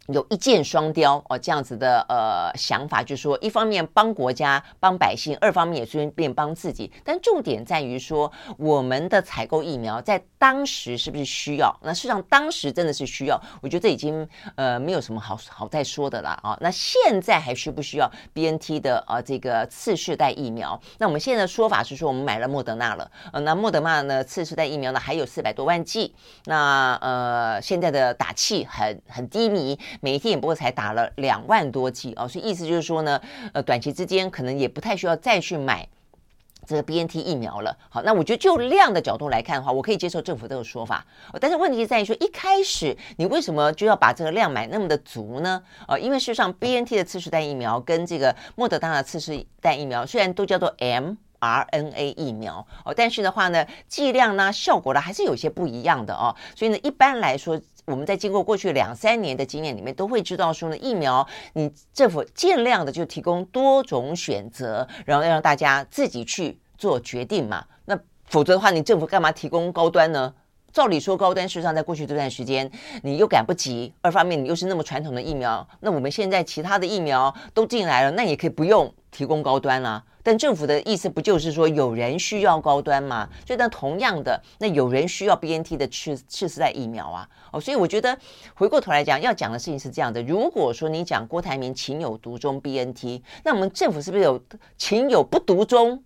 有一箭双雕哦，这样子的呃想法，就是说，一方面帮国家帮百姓，二方面也顺便帮自己。但重点在于说，我们的采购疫苗在当时是不是需要？那事实上当时真的是需要，我觉得这已经呃没有什么好好再说的了啊。那现在还需不需要 BNT 的呃这个次世代疫苗？那我们现在的说法是说，我们买了莫德纳了，呃，那莫德纳呢次世代疫苗呢还有四百多万剂。那呃现在的打气很很低迷。每一天也不过才打了两万多剂哦，所以意思就是说呢，呃，短期之间可能也不太需要再去买这个 BNT 疫苗了。好，那我觉得就量的角度来看的话，我可以接受政府这个说法。但是问题在于说，一开始你为什么就要把这个量买那么的足呢？呃，因为事实上 BNT 的次世代疫苗跟这个莫德纳的次世代疫苗虽然都叫做 mRNA 疫苗哦，但是的话呢，剂量呢、效果呢还是有些不一样的哦。所以呢，一般来说。我们在经过过去两三年的经验里面，都会知道说呢，疫苗你政府尽量的就提供多种选择，然后让大家自己去做决定嘛。那否则的话，你政府干嘛提供高端呢？照理说，高端事实上在过去这段时间你又赶不及，二方面你又是那么传统的疫苗，那我们现在其他的疫苗都进来了，那也可以不用提供高端了。但政府的意思不就是说有人需要高端吗？所以那同样的，那有人需要 BNT 的次次世代疫苗啊。哦，所以我觉得回过头来讲，要讲的事情是这样的：如果说你讲郭台铭情有独钟 BNT，那我们政府是不是有情有不独钟？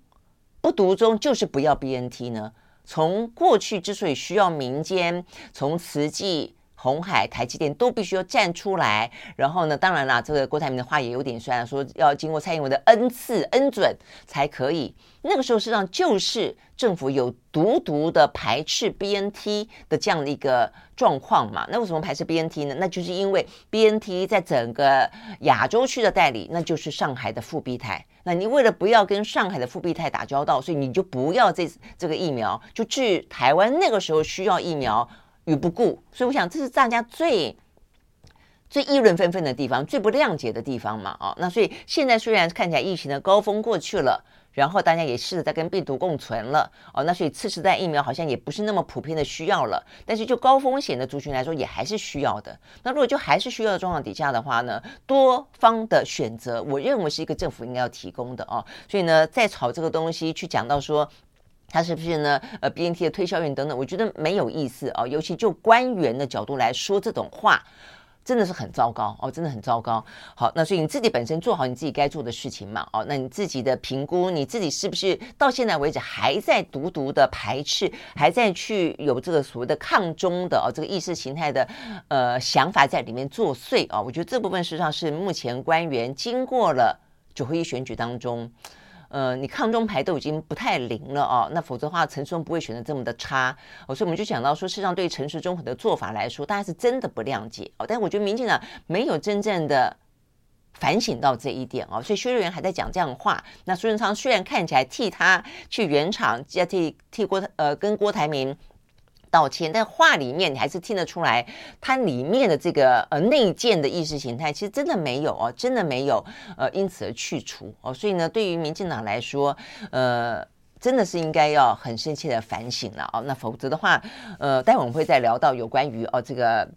不独钟就是不要 BNT 呢？从过去之所以需要民间，从慈济。红海、台积电都必须要站出来，然后呢，当然啦，这个郭台铭的话也有点酸，说要经过蔡英文的恩赐、恩准才可以。那个时候实际上就是政府有独独的排斥 BNT 的这样的一个状况嘛。那为什么排斥 BNT 呢？那就是因为 BNT 在整个亚洲区的代理，那就是上海的复必泰。那你为了不要跟上海的复必泰打交道，所以你就不要这这个疫苗，就至于台湾那个时候需要疫苗。与不顾，所以我想这是大家最最议论纷纷的地方，最不谅解的地方嘛，啊，那所以现在虽然看起来疫情的高峰过去了，然后大家也试着在跟病毒共存了，哦，那所以次世代疫苗好像也不是那么普遍的需要了，但是就高风险的族群来说，也还是需要的。那如果就还是需要的状况底下的话呢，多方的选择，我认为是一个政府应该要提供的哦。所以呢，在炒这个东西去讲到说。他是不是呢？呃，BNT 的推销员等等，我觉得没有意思啊。尤其就官员的角度来说，这种话真的是很糟糕哦，真的很糟糕。好，那所以你自己本身做好你自己该做的事情嘛。哦，那你自己的评估，你自己是不是到现在为止还在独独的排斥，还在去有这个所谓的抗中的哦这个意识形态的呃想法在里面作祟啊？我觉得这部分实际上是目前官员经过了九合一选举当中。呃，你抗中牌都已经不太灵了哦，那否则的话，陈时中不会选择这么的差哦。所以我们就讲到说，事实上对于陈时中的做法来说，大家是真的不谅解哦。但我觉得民进党没有真正的反省到这一点哦，所以薛瑞元还在讲这样的话。那苏贞昌虽然看起来替他去圆场，接替替郭呃跟郭台铭。道歉，但话里面你还是听得出来，它里面的这个呃内建的意识形态，其实真的没有哦，真的没有呃因此而去除哦，所以呢，对于民进党来说，呃，真的是应该要很深切的反省了哦，那否则的话，呃，待会我们会再聊到有关于哦这个。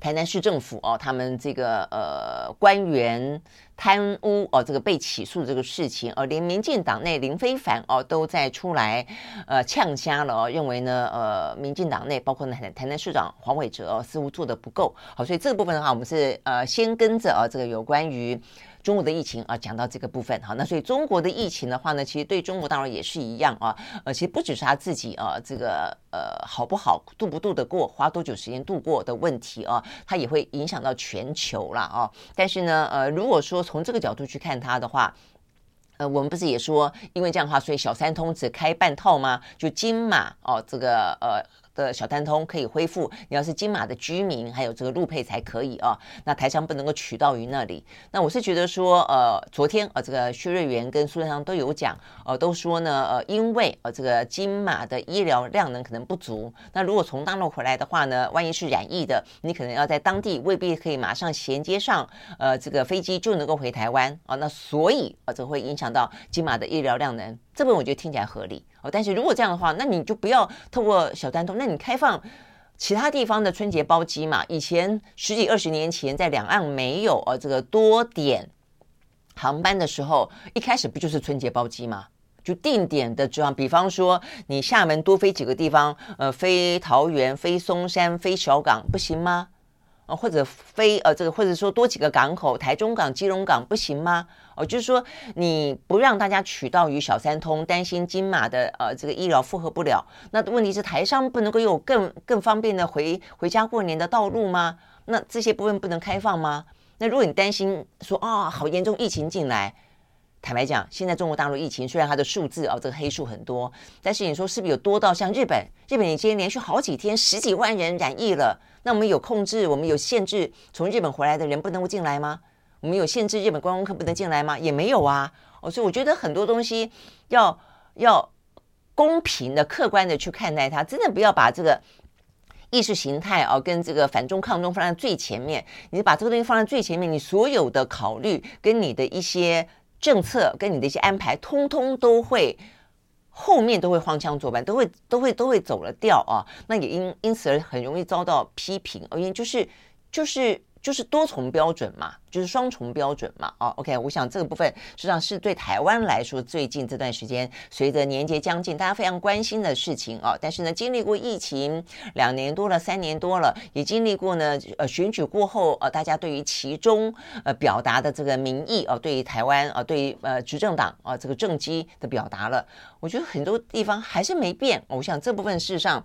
台南市政府哦，他们这个呃官员贪污哦，这个被起诉这个事情，哦连民进党内林非凡哦都在出来呃呛声了哦，认为呢呃民进党内包括呢台台南市长黄伟哲哦似乎做的不够好，所以这个部分的话，我们是呃先跟着啊这个有关于。中国的疫情啊，讲到这个部分，好，那所以中国的疫情的话呢，其实对中国大陆也是一样啊，呃，其实不只是他自己啊，这个呃好不好度不度得过，花多久时间度过的问题啊，它也会影响到全球了啊。但是呢，呃，如果说从这个角度去看它的话，呃，我们不是也说，因为这样的话，所以小三通只开半套吗？就金马哦，这个呃。的小单通可以恢复，你要是金马的居民，还有这个陆配才可以啊。那台商不能够取道于那里。那我是觉得说，呃，昨天呃，这个薛瑞元跟苏贞昌都有讲，呃，都说呢，呃，因为呃，这个金马的医疗量能可能不足。那如果从大陆回来的话呢，万一是染疫的，你可能要在当地未必可以马上衔接上，呃，这个飞机就能够回台湾啊。那所以啊，这会影响到金马的医疗量能。这本我觉得听起来合理哦，但是如果这样的话，那你就不要透过小三通，那你开放其他地方的春节包机嘛？以前十几二十年前，在两岸没有呃这个多点航班的时候，一开始不就是春节包机吗？就定点的这样，比方说你厦门多飞几个地方，呃，飞桃园、飞松山、飞小港，不行吗？啊，或者飞呃这个，或者说多几个港口，台中港、基隆港不行吗？哦，就是说你不让大家取道于小三通，担心金马的呃这个医疗负荷不了。那问题是台商不能够有更更方便的回回家过年的道路吗？那这些部分不能开放吗？那如果你担心说啊、好严重疫情进来，坦白讲，现在中国大陆疫情虽然它的数字、哦、这个黑数很多，但是你说是不是有多到像日本？日本已经连续好几天十几万人染疫了。那我们有控制，我们有限制，从日本回来的人不能够进来吗？我们有限制日本观光客不能进来吗？也没有啊。哦，所以我觉得很多东西要要公平的、客观的去看待它，真的不要把这个意识形态啊跟这个反中抗中放在最前面。你把这个东西放在最前面，你所有的考虑跟你的一些政策跟你的一些安排，通通都会。后面都会荒腔作伴，都会都会都会走了调啊，那也因因此而很容易遭到批评，而因就是就是。就是多重标准嘛，就是双重标准嘛。哦，OK，我想这个部分实际上是对台湾来说最近这段时间随着年节将近，大家非常关心的事情哦。但是呢，经历过疫情两年多了，三年多了，也经历过呢，呃，选举过后，呃，大家对于其中呃表达的这个民意啊，对于台湾啊，对于呃执政党啊这个政绩的表达了，我觉得很多地方还是没变。我想这部分事实上。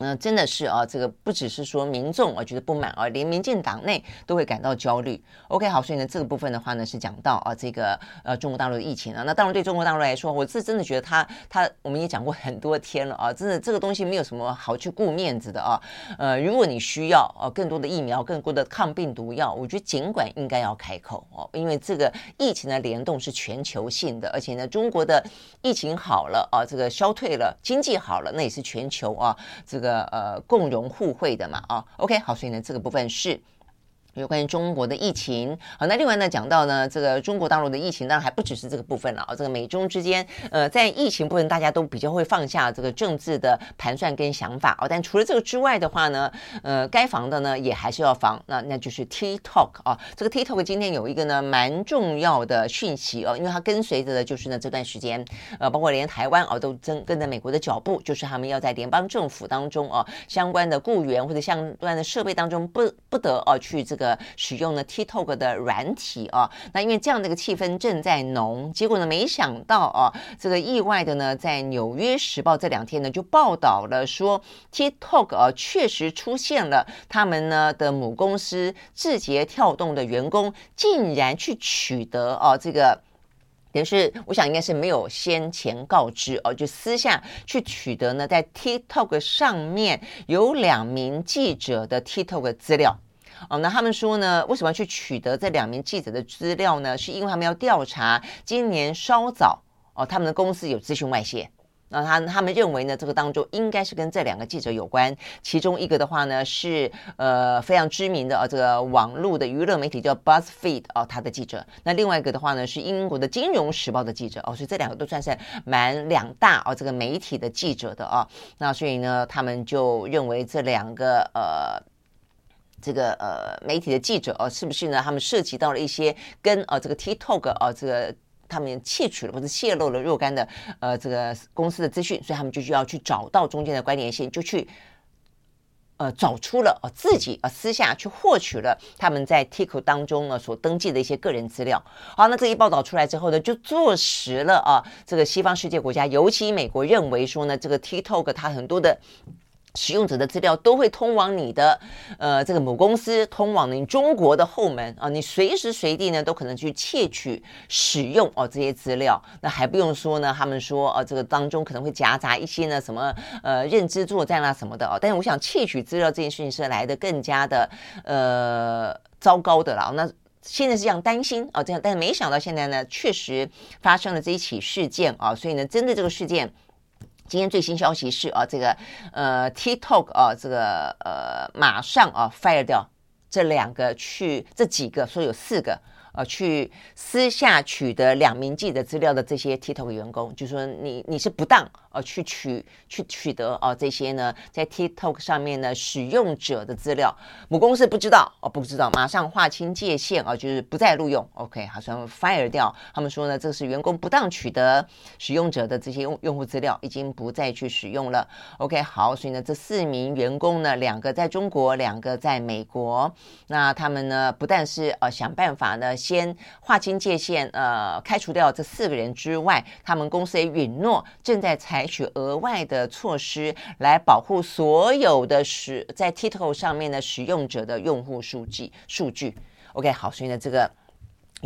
嗯，真的是啊，这个不只是说民众啊觉得不满啊，连民进党内都会感到焦虑。OK，好，所以呢，这个部分的话呢是讲到啊这个呃中国大陆的疫情啊，那当然对中国大陆来说，我是真的觉得他他我们也讲过很多天了啊，真的这个东西没有什么好去顾面子的啊。呃，如果你需要啊更多的疫苗、更多的抗病毒药，我觉得尽管应该要开口哦，因为这个疫情的联动是全球性的，而且呢，中国的疫情好了啊，这个消退了，经济好了，那也是全球啊这个。个呃共荣互惠的嘛啊，OK 好，所以呢这个部分是。有关于中国的疫情，好，那另外呢，讲到呢，这个中国大陆的疫情，当然还不只是这个部分了啊。这个美中之间，呃，在疫情部分，大家都比较会放下这个政治的盘算跟想法哦。但除了这个之外的话呢，呃，该防的呢，也还是要防。那那就是 TikTok 啊，这个 TikTok 今天有一个呢蛮重要的讯息哦，因为它跟随着的就是呢这段时间，呃，包括连台湾哦都跟跟着美国的脚步，就是他们要在联邦政府当中哦相关的雇员或者相关的设备当中不不得哦去这个。使用呢 TikTok 的软体啊，那因为这样的一个气氛正在浓，结果呢，没想到啊，这个意外的呢，在《纽约时报》这两天呢就报道了说，TikTok 啊确实出现了他们呢的母公司字节跳动的员工竟然去取得啊这个，也是我想应该是没有先前告知哦，就私下去取得呢，在 TikTok 上面有两名记者的 TikTok 资料。哦，那他们说呢，为什么要去取得这两名记者的资料呢？是因为他们要调查今年稍早哦，他们的公司有资讯外泄。那他他们认为呢，这个当中应该是跟这两个记者有关。其中一个的话呢，是呃非常知名的呃这个网络的娱乐媒体叫 BuzzFeed 哦，他的记者。那另外一个的话呢，是英国的《金融时报》的记者哦，所以这两个都算是蛮两大哦这个媒体的记者的哦。那所以呢，他们就认为这两个呃。这个呃媒体的记者哦，是不是呢？他们涉及到了一些跟呃这个 TikTok 啊、呃，这个他们窃取了或者泄露了若干的呃这个公司的资讯，所以他们就需要去找到中间的关联性，就去呃，找出了呃自己呃私下去获取了他们在 TikTok 当中呢所登记的一些个人资料。好，那这一报道出来之后呢，就坐实了啊，这个西方世界国家，尤其美国认为说呢，这个 TikTok 它很多的。使用者的资料都会通往你的，呃，这个母公司，通往你中国的后门啊，你随时随地呢都可能去窃取、使用哦这些资料。那还不用说呢，他们说啊，这个当中可能会夹杂一些呢什么呃认知作战啊什么的哦。但是我想窃取资料这件事情是来的更加的呃糟糕的了。那现在是这样担心啊，这样，但是没想到现在呢确实发生了这一起事件啊，所以呢，针对这个事件。今天最新消息是啊，这个呃，TikTok 啊，这个呃，马上啊，fire 掉这两个去这几个，说有四个。呃，去私下取得两名记者资料的这些 TikTok 员工，就说你你是不当呃去取去取得哦、这些呢，在 TikTok 上面呢使用者的资料，母公司不知道哦不知道，马上划清界限啊、就是不再录用，OK，好像 fire 掉。他们说呢，这是员工不当取得使用者的这些用用户资料，已经不再去使用了。OK，好，所以呢，这四名员工呢，两个在中国，两个在美国，那他们呢不但是呃想办法呢。先划清界限，呃，开除掉这四个人之外，他们公司也允诺正在采取额外的措施来保护所有的使在 TikTok 上面的使用者的用户数据数据。OK，好，所以呢，这个。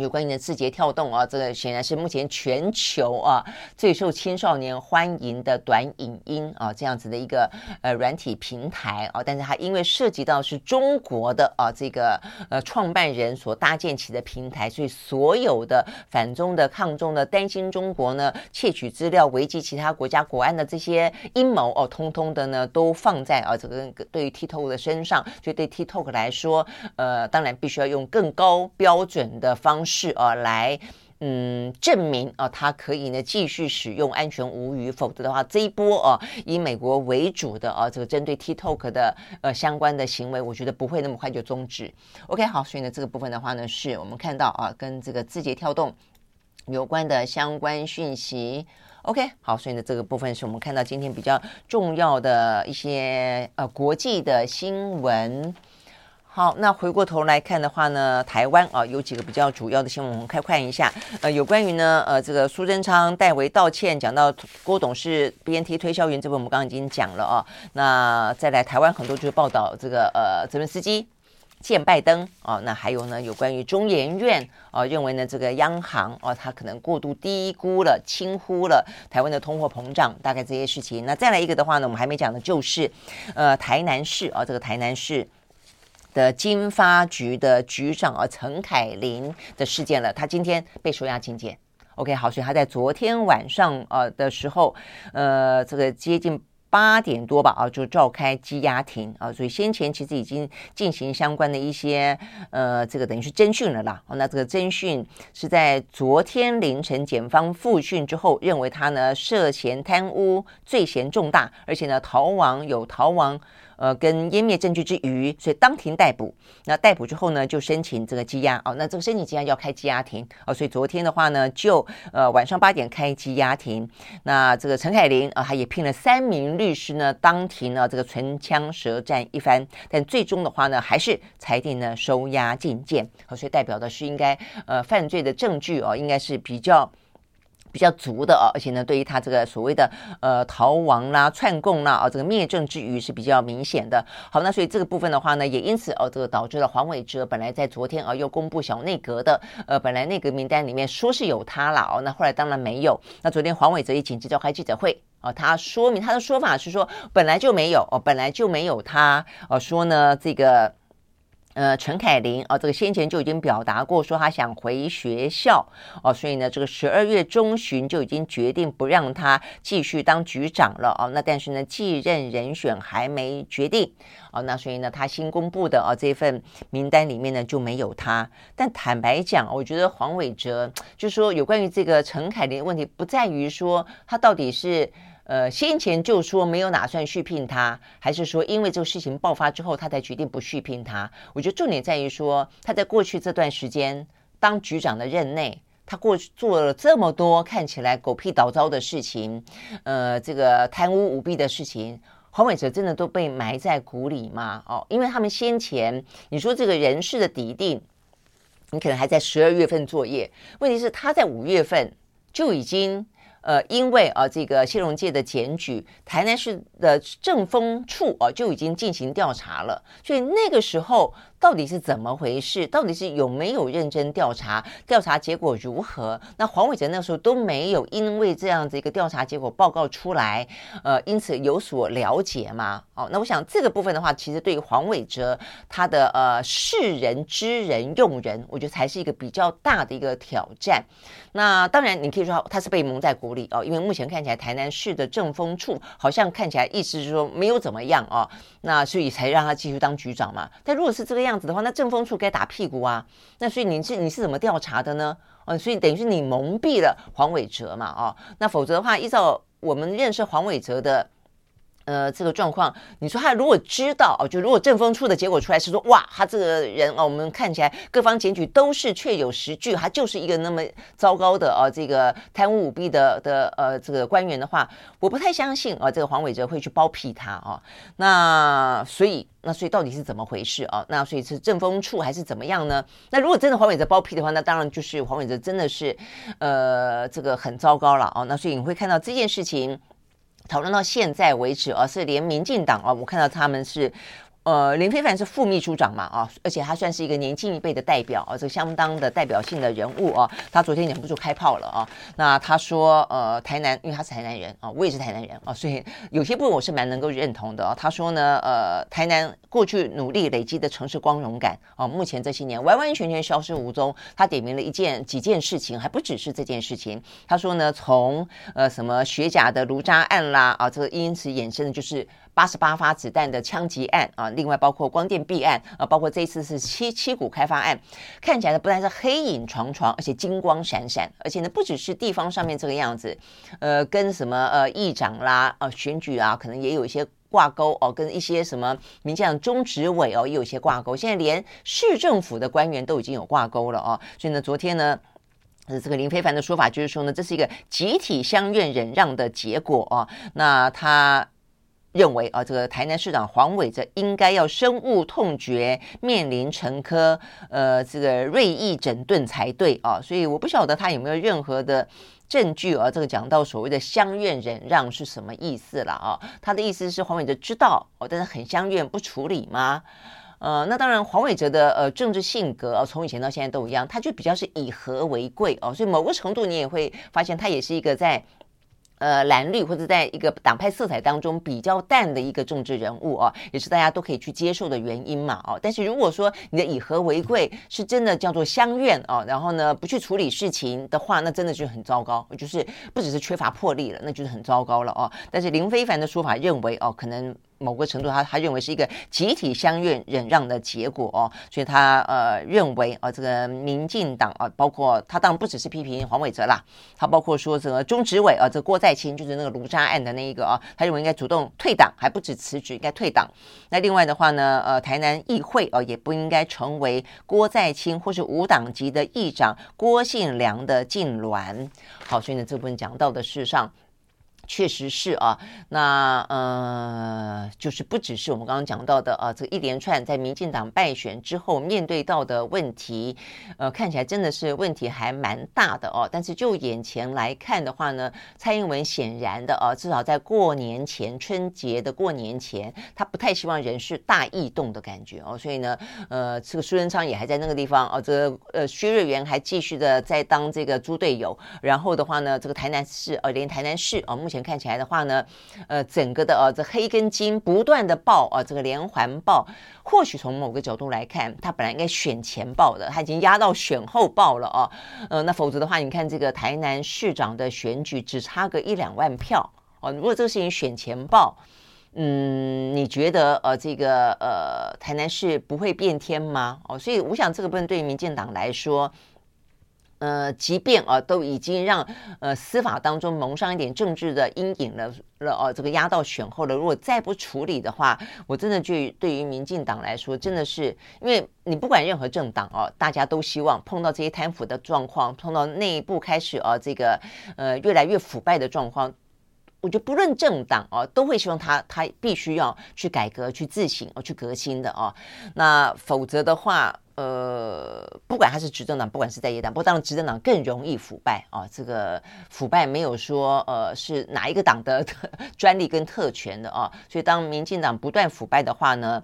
有关于的字节跳动啊，这个显然是目前全球啊最受青少年欢迎的短影音啊这样子的一个呃软体平台啊，但是它因为涉及到是中国的啊这个呃创办人所搭建起的平台，所以所有的反中的抗中的担心中国呢窃取资料、危及其他国家国安的这些阴谋哦，通通的呢都放在啊这个对于 TikTok 的身上，所以对 TikTok 来说，呃，当然必须要用更高标准的方式。是啊，来嗯证明啊，它可以呢继续使用安全无虞，否则的话，这一波啊以美国为主的啊这个针对 TikTok 的呃相关的行为，我觉得不会那么快就终止。OK，好，所以呢这个部分的话呢，是我们看到啊跟这个字节跳动有关的相关讯息。OK，好，所以呢这个部分是我们看到今天比较重要的一些呃国际的新闻。好，那回过头来看的话呢，台湾啊有几个比较主要的新闻，我们快看一下。呃，有关于呢，呃，这个苏贞昌代为道歉，讲到郭董是 BNT 推销员，这部分我们刚刚已经讲了啊。那再来台湾很多就是报道这个呃泽伦斯基见拜登啊。那还有呢，有关于中研院啊认为呢这个央行啊它可能过度低估了、轻忽了台湾的通货膨胀，大概这些事情。那再来一个的话呢，我们还没讲的就是呃台南市啊这个台南市。的经发局的局长啊，陈凯琳的事件了，他今天被收押禁见。OK，好，所以他在昨天晚上呃的时候，呃，这个接近八点多吧，啊，就召开羁押庭啊，所以先前其实已经进行相关的一些呃，这个等于是侦讯了啦。那这个侦讯是在昨天凌晨检方复讯之后，认为他呢涉嫌贪污罪嫌重大，而且呢逃亡有逃亡。呃，跟湮灭证据之余，所以当庭逮捕。那逮捕之后呢，就申请这个羁押。哦，那这个申请羁押要开羁押庭。哦，所以昨天的话呢，就呃晚上八点开羁押庭。那这个陈凯琳啊，他也聘了三名律师呢，当庭呢这个唇枪舌战一番。但最终的话呢，还是裁定呢收押禁见。哦，所以代表的是应该呃犯罪的证据哦，应该是比较。比较足的啊，而且呢，对于他这个所谓的呃逃亡啦、串供啦啊，这个灭证之余是比较明显的。好，那所以这个部分的话呢，也因此哦，这个导致了黄伟哲本来在昨天啊又公布小内阁的呃本来内阁名单里面说是有他了哦，那后来当然没有。那昨天黄伟哲也紧急召开记者会啊，他说明他的说法是说本来就没有哦，本来就没有他哦，说呢这个。呃，陈凯琳啊，这个先前就已经表达过，说他想回学校哦，所以呢，这个十二月中旬就已经决定不让他继续当局长了哦。那但是呢，继任人选还没决定哦，那所以呢，他新公布的啊这份名单里面呢就没有他。但坦白讲，我觉得黄伟哲就说有关于这个陈凯琳的问题，不在于说他到底是。呃，先前就说没有打算续聘他，还是说因为这个事情爆发之后，他才决定不续聘他？我觉得重点在于说，他在过去这段时间当局长的任内，他过去做了这么多看起来狗屁倒糟的事情，呃，这个贪污舞弊的事情，黄伟哲真的都被埋在鼓里吗？哦，因为他们先前你说这个人事的底定，你可能还在十二月份作业，问题是他在五月份就已经。呃，因为啊，这个谢荣界的检举，台南市的政风处啊就已经进行调查了，所以那个时候。到底是怎么回事？到底是有没有认真调查？调查结果如何？那黄伟哲那时候都没有因为这样子一个调查结果报告出来，呃，因此有所了解吗？哦，那我想这个部分的话，其实对于黄伟哲他的呃识人、知人、用人，我觉得才是一个比较大的一个挑战。那当然，你可以说他是被蒙在鼓里哦，因为目前看起来台南市的政风处好像看起来意思是说没有怎么样哦，那所以才让他继续当局长嘛。但如果是这个样，这样子的话，那政风处该打屁股啊。那所以你是你是怎么调查的呢？哦，所以等于是你蒙蔽了黄伟哲嘛。哦，那否则的话，依照我们认识黄伟哲的。呃，这个状况，你说他如果知道哦，就如果政风处的结果出来是说，哇，他这个人哦，我们看起来各方检举都是确有实据，他就是一个那么糟糕的哦，这个贪污舞弊的的呃这个官员的话，我不太相信啊，这个黄伟哲会去包庇他啊。那所以，那所以到底是怎么回事啊？那所以是政风处还是怎么样呢？那如果真的黄伟哲包庇的话，那当然就是黄伟哲真的是呃这个很糟糕了哦。那所以你会看到这件事情。讨论到现在为止，而是连民进党啊，我看到他们是。呃，林飞凡是副秘书长嘛，啊，而且他算是一个年轻一辈的代表啊，这个相当的代表性的人物啊。他昨天忍不住开炮了啊。那他说，呃，台南，因为他是台南人啊，我也是台南人啊，所以有些部分我是蛮能够认同的啊。他说呢，呃，台南过去努力累积的城市光荣感啊，目前这些年完完全全消失无踪。他点名了一件几件事情，还不只是这件事情。他说呢，从呃什么学甲的炉渣案啦啊，这个因此衍生的就是。八十八发子弹的枪击案啊，另外包括光电弊案啊，包括这次是七七股开发案，看起来呢不但是黑影幢幢，而且金光闪闪，而且呢不只是地方上面这个样子，呃，跟什么呃议长啦啊选举啊，可能也有一些挂钩哦，跟一些什么民进党中执委哦也有些挂钩，现在连市政府的官员都已经有挂钩了哦，所以呢昨天呢，这个林非凡的说法就是说呢，这是一个集体相愿忍让的结果哦，那他。认为啊，这个台南市长黄伟哲应该要深恶痛绝，面临陈科呃这个锐意整顿才对啊，所以我不晓得他有没有任何的证据啊，这个讲到所谓的相愿忍让是什么意思了啊？他的意思是黄伟哲知道哦，但是很相愿不处理吗？呃，那当然黄伟哲的呃政治性格啊，从以前到现在都一样，他就比较是以和为贵哦，所以某个程度你也会发现他也是一个在。呃，蓝绿或者在一个党派色彩当中比较淡的一个政治人物啊，也是大家都可以去接受的原因嘛，哦。但是如果说你的以和为贵是真的叫做相愿啊，然后呢不去处理事情的话，那真的就很糟糕，就是不只是缺乏魄力了，那就是很糟糕了哦。但是林非凡的说法认为哦，可能。某个程度他，他他认为是一个集体相愿忍让的结果哦，所以他呃认为啊、呃，这个民进党啊，包括他当然不只是批评黄伟哲啦，他包括说这个中执委啊，这个、郭在清就是那个卢渣案的那一个啊，他认为应该主动退党，还不止辞职，应该退党。那另外的话呢，呃，台南议会啊，也不应该成为郭在清或是无党籍的议长郭信良的禁臠。好，所以呢，这部分讲到的事上。确实是啊，那呃，就是不只是我们刚刚讲到的啊，这个一连串在民进党败选之后面对到的问题，呃，看起来真的是问题还蛮大的哦。但是就眼前来看的话呢，蔡英文显然的啊，至少在过年前春节的过年前，他不太希望人事大异动的感觉哦。所以呢，呃，这个苏贞昌也还在那个地方哦，这个呃薛瑞元还继续的在当这个猪队友，然后的话呢，这个台南市呃连台南市啊目前。看起来的话呢，呃，整个的呃，这黑跟金不断的爆啊，这个连环爆，或许从某个角度来看，他本来应该选前爆的，他已经压到选后爆了啊，呃，那否则的话，你看这个台南市长的选举只差个一两万票哦，如果这个事情选前爆，嗯，你觉得呃，这个呃，台南市不会变天吗？哦，所以我想这个部分对于民进党来说。呃，即便啊，都已经让呃司法当中蒙上一点政治的阴影了了哦，这个压到选后了。如果再不处理的话，我真的就对于民进党来说，真的是因为你不管任何政党哦，大家都希望碰到这些贪腐的状况，碰到内部开始啊这个呃越来越腐败的状况，我觉得不论政党哦，都会希望他他必须要去改革、去自省、哦去革新的哦。那否则的话，呃，不管他是执政党，不管是在野党，不过当然执政党更容易腐败啊。这个腐败没有说呃是哪一个党的 (laughs) 专利跟特权的啊。所以当民进党不断腐败的话呢，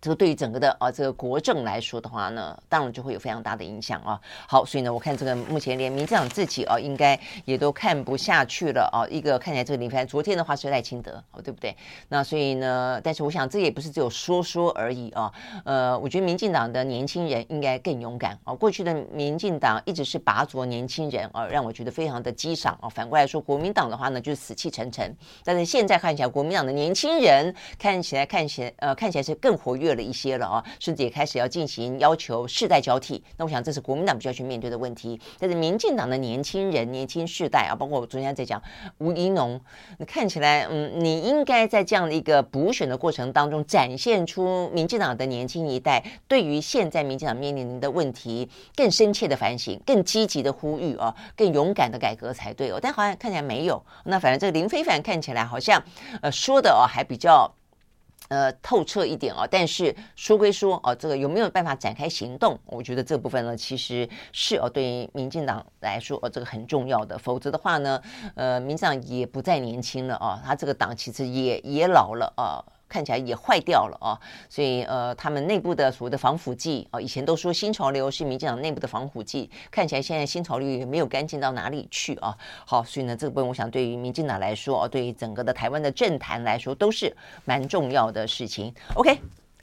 这个对于整个的啊这个国政来说的话呢，当然就会有非常大的影响啊。好，所以呢，我看这个目前连民进党自己啊，应该也都看不下去了啊。一个看起来这个林凡，昨天的话是赖清德，哦，对不对？那所以呢，但是我想这也不是只有说说而已啊。呃，我觉得民进党的年轻人应该更勇敢啊。过去的民进党一直是拔擢年轻人啊，让我觉得非常的激赏啊。反过来说，国民党的话呢，就是死气沉沉。但是现在看起来，国民党的年轻人看起来看起来呃看起来是更活跃。了一些了啊，甚至也开始要进行要求世代交替。那我想这是国民党必须要去面对的问题。但是民进党的年轻人、年轻世代啊，包括我昨天在讲吴怡农，你看起来，嗯，你应该在这样的一个补选的过程当中，展现出民进党的年轻一代对于现在民进党面临的问题更深切的反省、更积极的呼吁啊，更勇敢的改革才对哦。但好像看起来没有。那反正这个林非凡看起来好像呃说的哦还比较。呃，透彻一点哦，但是说归说哦，这个有没有办法展开行动？我觉得这部分呢，其实是哦，对于民进党来说哦，这个很重要的。否则的话呢，呃，民进党也不再年轻了哦，他这个党其实也也老了啊。看起来也坏掉了啊，所以呃，他们内部的所谓的防腐剂啊，以前都说新潮流是民进党内部的防腐剂，看起来现在新潮流也没有干净到哪里去啊。好，所以呢，这个部分我想对于民进党来说，对于整个的台湾的政坛来说，都是蛮重要的事情。OK。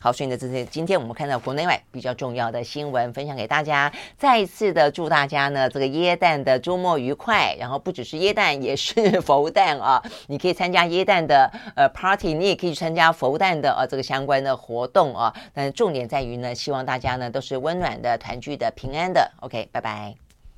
好，所以呢，这是今天我们看到国内外比较重要的新闻，分享给大家。再一次的祝大家呢，这个耶诞的周末愉快。然后不只是耶诞，也是 (laughs) 佛诞啊！你可以参加耶诞的呃 party，你也可以去参加佛诞的呃这个相关的活动啊。但是重点在于呢，希望大家呢都是温暖的、团聚的、平安的。OK，拜拜。